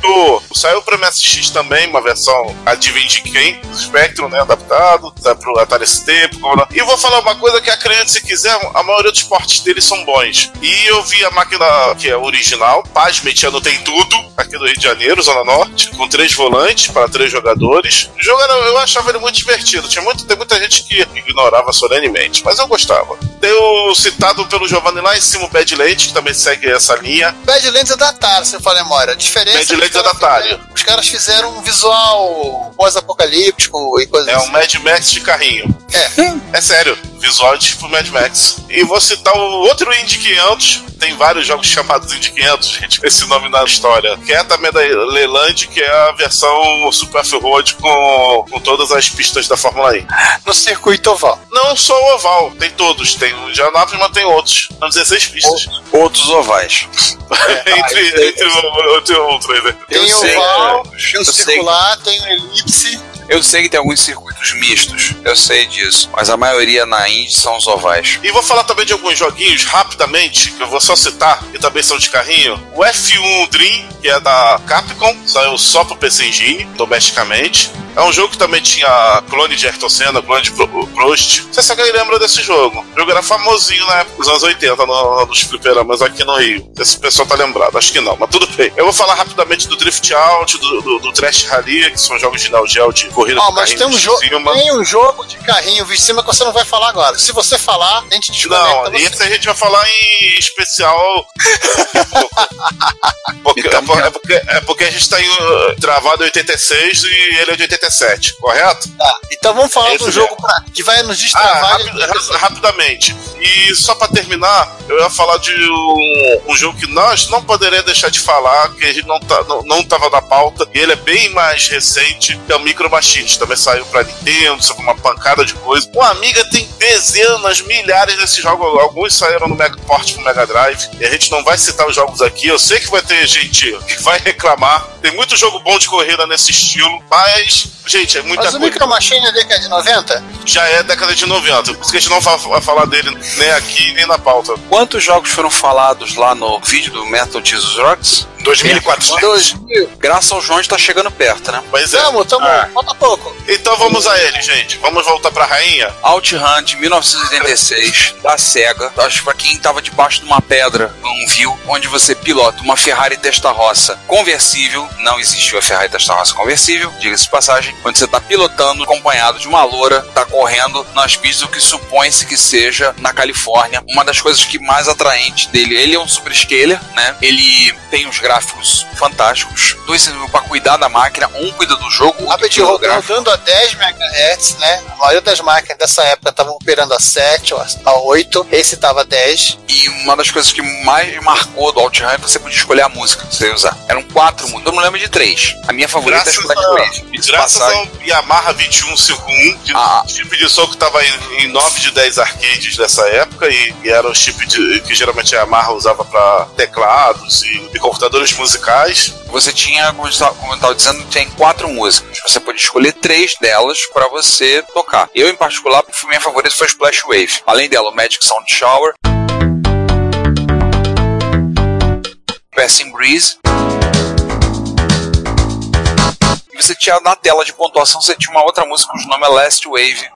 tudo. Saiu pra MSX também, uma versão adivinha de quem? Do Spectrum, né? Adaptado. Saiu pro Atari ST. pro. E vou falar uma coisa que acredite se quiser, a maioria dos portes deles são bons. E eu vi a máquina que é original, pasme, tinha não tem tudo, aqui do Rio de Janeiro, Zona Norte, com três volantes para três jogadores. O jogo era, eu achava ele muito divertido. Tinha muito, tem muita gente que ignorava solenemente, mas eu gostava. Tem o citado pelo Giovanni lá em cima, o Badlands, que também segue essa linha. Badlands é da Atari, se eu falar a memória. A diferença Badlands os é da Atari. Os caras fizeram um visual pós-apocalíptico e coisas É assim. um Mad Max de carrinho. É. É sério. Visual de tipo Mad Max. E vou citar o outro Indy 500. Tem vários jogos chamados Indy 500, gente. Esse nome na história. Que é também da Leland, que é a versão Super Off-Road com, com todas as pistas da Fórmula E. No circuito oval. Não só o oval, tem todos. Tem o de Anápolis, mas tem outros. São 16 pistas. Outros ovais. entre, entre, o- entre outros, né? Tem oval, tem sei. circular, tem um elipse. Eu sei que tem alguns circuitos mistos, eu sei disso, mas a maioria na Indy são os ovais. E vou falar também de alguns joguinhos rapidamente, que eu vou só citar, e também são de carrinho. O F1 Dream, que é da Capcom, saiu só pro PC Engine, domesticamente. É um jogo que também tinha clone de Ayrton Senna, clone de Pro- Prost. Não sei se alguém lembra desse jogo. O jogo era famosinho na época dos anos 80, no, nos fliperamas aqui no Rio. Esse pessoal tá lembrado, acho que não, mas tudo bem. Eu vou falar rapidamente do Drift Out, do, do, do Trash Rally, que são jogos de Neo Geo de corrida com mas tem um, jogo, tem um jogo de carrinho visto de cima que você não vai falar agora. Se você falar, a gente desconecta Não, esse a gente vai falar em especial. porque, é, por- é porque, é porque a gente tá em, uh, travado em 86 e ele é de 87, correto? Tá, então vamos falar Esse do jogo pra- que vai nos Ah, destravar. ra- rapidamente. E só pra terminar, eu ia falar de um, um jogo que nós não poderíamos deixar de falar, que a gente não, tá, não, não tava na pauta, e ele é bem mais recente, que é o Micro Machines. Também saiu pra Nintendo, saiu uma pancada de coisa. O Amiga tem dezenas, milhares desses jogos, alguns saíram no Mega Porte pro Mega Drive, e a gente não vai citar os jogos aqui. Eu sei que vai ter gente que vai reclamar. Tem muito jogo bom de corrida nesse estilo, mas, gente, é muita Mas o coisa Micro Machine é década de 90? já é década de 90. Por isso que a gente não vai vai falar dele nem aqui nem na pauta. Quantos jogos foram falados lá no vídeo do Metal Jesus Rocks? 2400. Graças ao João a gente tá chegando perto, né? Pois é. Tamo, tamo, Ah. falta pouco. Então vamos a ele, gente. Vamos voltar pra rainha. OutRun de 1986, da SEGA. Acho que pra quem tava debaixo de uma pedra, não viu, onde você pilota uma Ferrari Testarossa conversível. Não existiu a Ferrari Testarossa conversível, diga-se de passagem. Onde você tá pilotando acompanhado de uma loura, tá correndo nas pistas, o que supõe-se que seja na Califórnia. Uma das coisas que mais atraente dele, ele é um super scaler, né? Ele tem uns gráficos fantásticos. Dois para cuidar da máquina, um cuida do jogo, outro Rapidinho, cuida do gráfico. rodando a 10 MHz, né? A maioria das máquinas dessa época estavam operando a 7 ou a 8. Esse tava a 10. E uma das coisas que mais marcou do OutRun é que você podia escolher a música que você ia usar. Eram quatro músicas, todo mundo lembra de três. A minha favorita é Graças, Splash a, Wave. Diga-se de graças passagem. ao Yamaha 2151, que Ah. o chip de som que tava em, em 9 de 10 arcades dessa época, e, e era o chip de- que geralmente a Yamaha usava pra teclados e, e computadores musicais. Você tinha, como eu estava dizendo, tem quatro músicas. Você podia escolher três delas para você tocar. Eu, em particular, minha favorita foi Splash Wave. Além dela, o Magic Sound Shower. Passing Breeze. E você tinha na tela de pontuação, você tinha uma outra música cujo nome é Last Wave.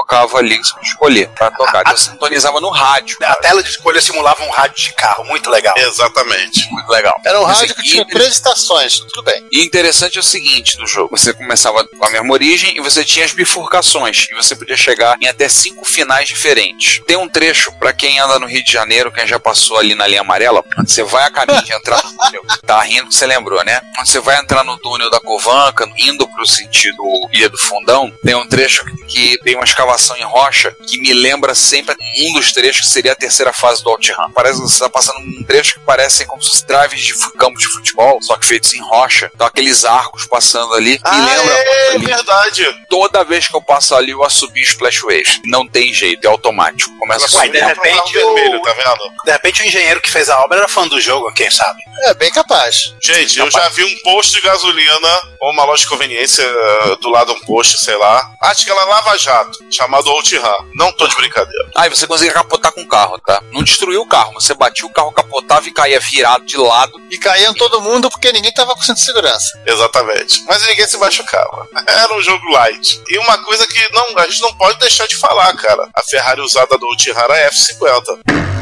Tocava ali, você podia escolher pra tocar. Então você sintonizava no rádio. A tela de escolha simulava um rádio de carro, muito legal. Exatamente. Muito legal. Era um rádio que aqui- tinha três estações, tudo bem. E interessante é o seguinte do jogo: você começava com a mesma origem e você tinha as bifurcações, e você podia chegar em até cinco finais diferentes. Tem um trecho pra quem anda no Rio de Janeiro, quem já passou ali na linha amarela, você vai a caminho de entrar no túnel. Tá rindo que você lembrou, né? Onde você vai entrar no túnel da Covanca, indo pro sentido Ilha do Fundão, tem um trecho que tem uma escavação em rocha que me lembra sempre um dos trechos que seria a terceira fase do OutRun. Parece que você tá passando um trecho que parecem como se drives de campo de futebol, só que feitos em rocha. Então aqueles arcos passando ali me Ah, lembra é ali. verdade. Toda vez que eu passo ali, eu assobio Splash Wave. Não tem jeito, é automático. Começa a subir. de repente, um vermelho, o, tá vendo? de repente o engenheiro que fez a obra era fã do jogo, quem sabe? É bem capaz. Gente, eu já vi um posto de gasolina ou uma loja de conveniência eh, do lado de um posto, sei lá. Acho que ela é Lava Jato, chamado OutRun. Não tô de brincadeira. Aí você conseguia capotar com o carro, tá? Não destruiu o carro, você batia o carro, capotava e caía virado de lado. E caíam todo mundo porque ninguém tava com cinto de segurança. Exatamente. Mas ninguém se machucava. Era um jogo light. E uma coisa que não, a gente não pode deixar de falar, cara. A Ferrari usada do OutRun era a F50.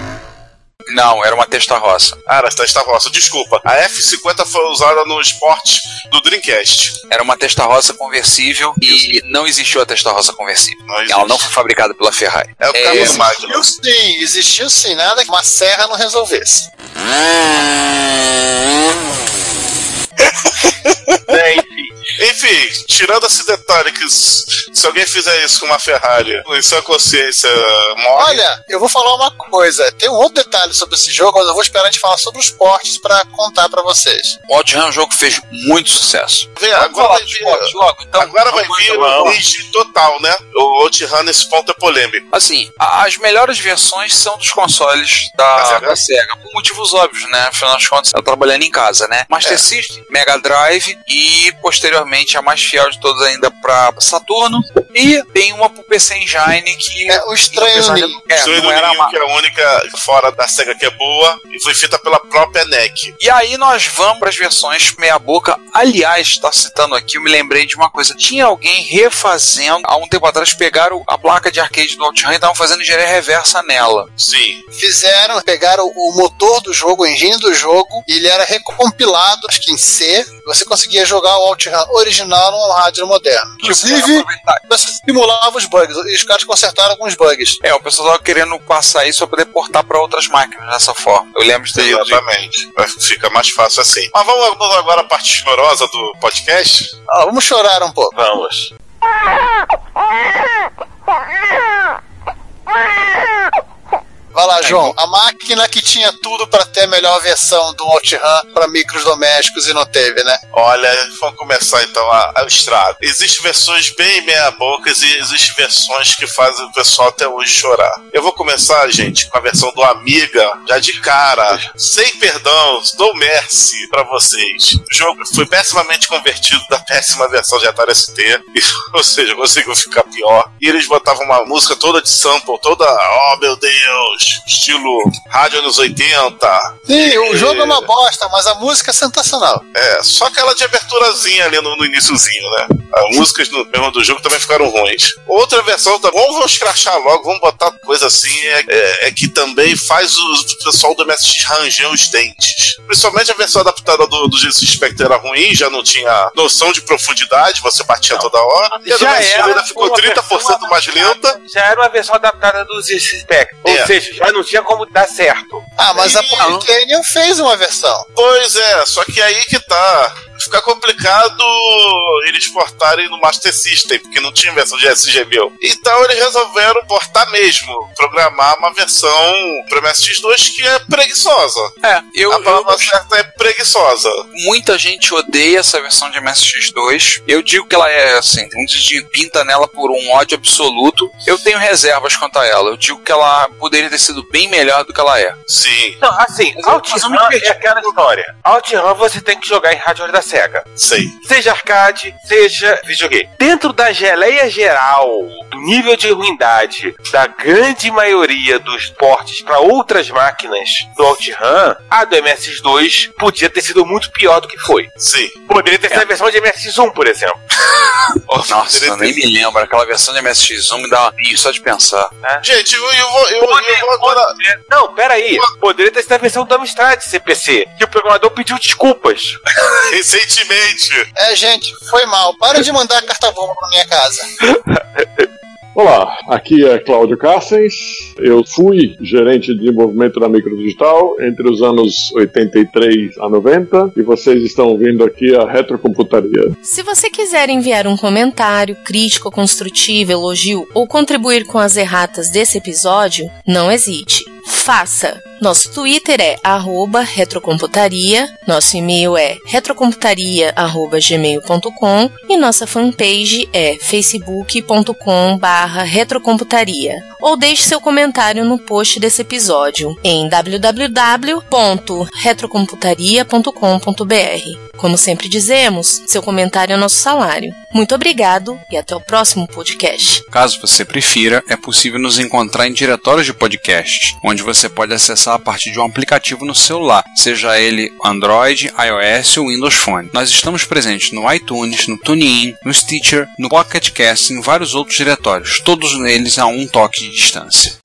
Não, era uma testa-roça. Ah, era esta roça. Desculpa. A F50 foi usada no esporte do Dreamcast. Era uma testa-roça conversível e não existiu a testa-roça conversível. Não. Ela não foi fabricada pela Ferrari. É o É, do Magno. Existiu sim, existiu sim, nada que uma serra não resolvesse. Bem, tirando esse detalhe que se, alguém fizer isso com uma Ferrari, em sua consciência morre. Olha, eu vou falar uma coisa. Tem um outro detalhe sobre esse jogo, mas eu vou esperar a gente falar sobre os portes pra contar pra vocês. O OutRun é um jogo que fez muito sucesso. Vem, Vamos agora falar vai vir, portes logo, então. agora vai vir o rage total, né? O OutRun nesse ponto é polêmico. Assim, as melhores versões são dos consoles da, Sega. da Sega, por motivos óbvios, né? Afinal de contas, ela trabalhando em casa, né? Master É. System, Mega Drive e, posteriormente, a mais fiel de todas ainda pra Saturno. E tem uma pro PC Engine que... É o Estranho Ninho. É, Estranho não era Ninho, uma- que é a única fora da SEGA que é boa, e foi feita pela própria NEC. E aí nós vamos para as versões meia boca. Aliás, está citando aqui, eu me lembrei de uma coisa. Tinha alguém refazendo, há um tempo atrás, pegaram a placa de arcade do OutRun e estavam fazendo engenharia reversa nela. Sim. Fizeram, pegaram o motor do jogo, o engine do jogo, e ele era recompilado, acho que em C. Você conseguia jogar o OutRun original num rádio moderno. Inclusive, você simulava os bugs, e os caras consertaram alguns bugs. É, o pessoal tava querendo passar isso para poder portar para outras máquinas dessa forma. Eu lembro de ter ido. Exatamente. Vai- Fica mais fácil assim. Mas vamos vamos agora à parte chorosa do podcast? Ah, vamos chorar um pouco. Vamos. Vai lá, João. A máquina que tinha tudo pra ter a melhor versão do OutRun pra micros domésticos e não teve, né? Olha, vamos começar então a, a estrada. Existem versões bem meia-bocas e existem versões que fazem o pessoal até hoje chorar. Eu vou começar, gente, com a versão do Amiga, já de cara, sem perdão, dou mercy pra vocês. O jogo foi pessimamente convertido da péssima versão de Atari ST, e, ou seja, conseguiu ficar pior. E eles botavam uma música toda de sample, toda, oh meu Deus, estilo rádio anos 80. Sim, o jogo é uma bosta, mas a música é sensacional. É, só aquela de aberturazinha ali no, no iniciozinho, né? As músicas no mesmo do jogo também ficaram ruins. Outra versão, tá, vamos, vamos crachar logo, vamos botar coisa assim, é, é- é que também faz o pessoal do MSX ranger os dentes. Principalmente a versão adaptada do, do GC Spectre era ruim, já não tinha noção de profundidade, você batia toda hora. E a do Já MSX era ainda ficou uma 30% mais lenta. Já era uma versão adaptada do Z-Spec. Ou É. seja, já não tinha como dar certo. Ah, mas a Ih, Polycanion fez uma versão. Pois é, só que aí que tá. Fica complicado eles portarem no Master System, porque não tinha versão de SGB. Então eles resolveram portar mesmo, programar uma versão pro MSX2 que é preguiçosa. É, eu, A eu palavra certa é preguiçosa. muita gente odeia essa versão de MSX2. Eu digo que ela é assim, tem muita gente que pinta nela por um ódio absoluto. Eu tenho reservas quanto a ela. Eu digo que ela poderia ter sido bem melhor do que ela é. Sim, Não, assim, OutRun é aquela história. OutRun você tem que jogar em hardware da SEGA. sei. Seja arcade, seja videogame. Dentro da geleia geral, do nível de ruindade da grande maioria dos portes para outras máquinas do OutRun, a do MSX2 podia ter sido muito pior do que foi. Sim. Poderia ter sido a versão de MSX1, por exemplo. Nossa, eu nem me lembro. Aquela versão de MSX1 me dá um arrepio só de pensar. Gente, eu, eu vou, eu, eu vou Poderia- Não, peraí. Poderia ter sido a versão do Amstrad CPC, que o programador pediu desculpas. Recentemente. É, gente, foi mal. Para de mandar carta bomba pra minha casa. Olá, aqui é Cláudio Cassens. Eu fui gerente de desenvolvimento da Microdigital entre os anos 83 a 90 e vocês estão ouvindo aqui a Retrocomputaria. Se você quiser enviar um comentário, crítico, construtivo, elogio ou contribuir com as erratas desse episódio, não hesite. Faça! Nosso Twitter é retrocomputaria, nosso e-mail é retrocomputaria.gmail.com e nossa fanpage é facebook.com retrocomputaria. Ou deixe seu comentário no post desse episódio em www.retrocomputaria.com.br. Como sempre dizemos, seu comentário é nosso salário. Muito obrigado e até o próximo podcast. Caso você prefira, é possível nos encontrar em diretórios de podcast, onde você pode acessar a partir de um aplicativo no celular, seja ele Android, iOS ou Windows Phone. Nós estamos presentes no iTunes, no TuneIn, no Stitcher, no Pocket Cast e em vários outros diretórios, todos eles a um toque de distância.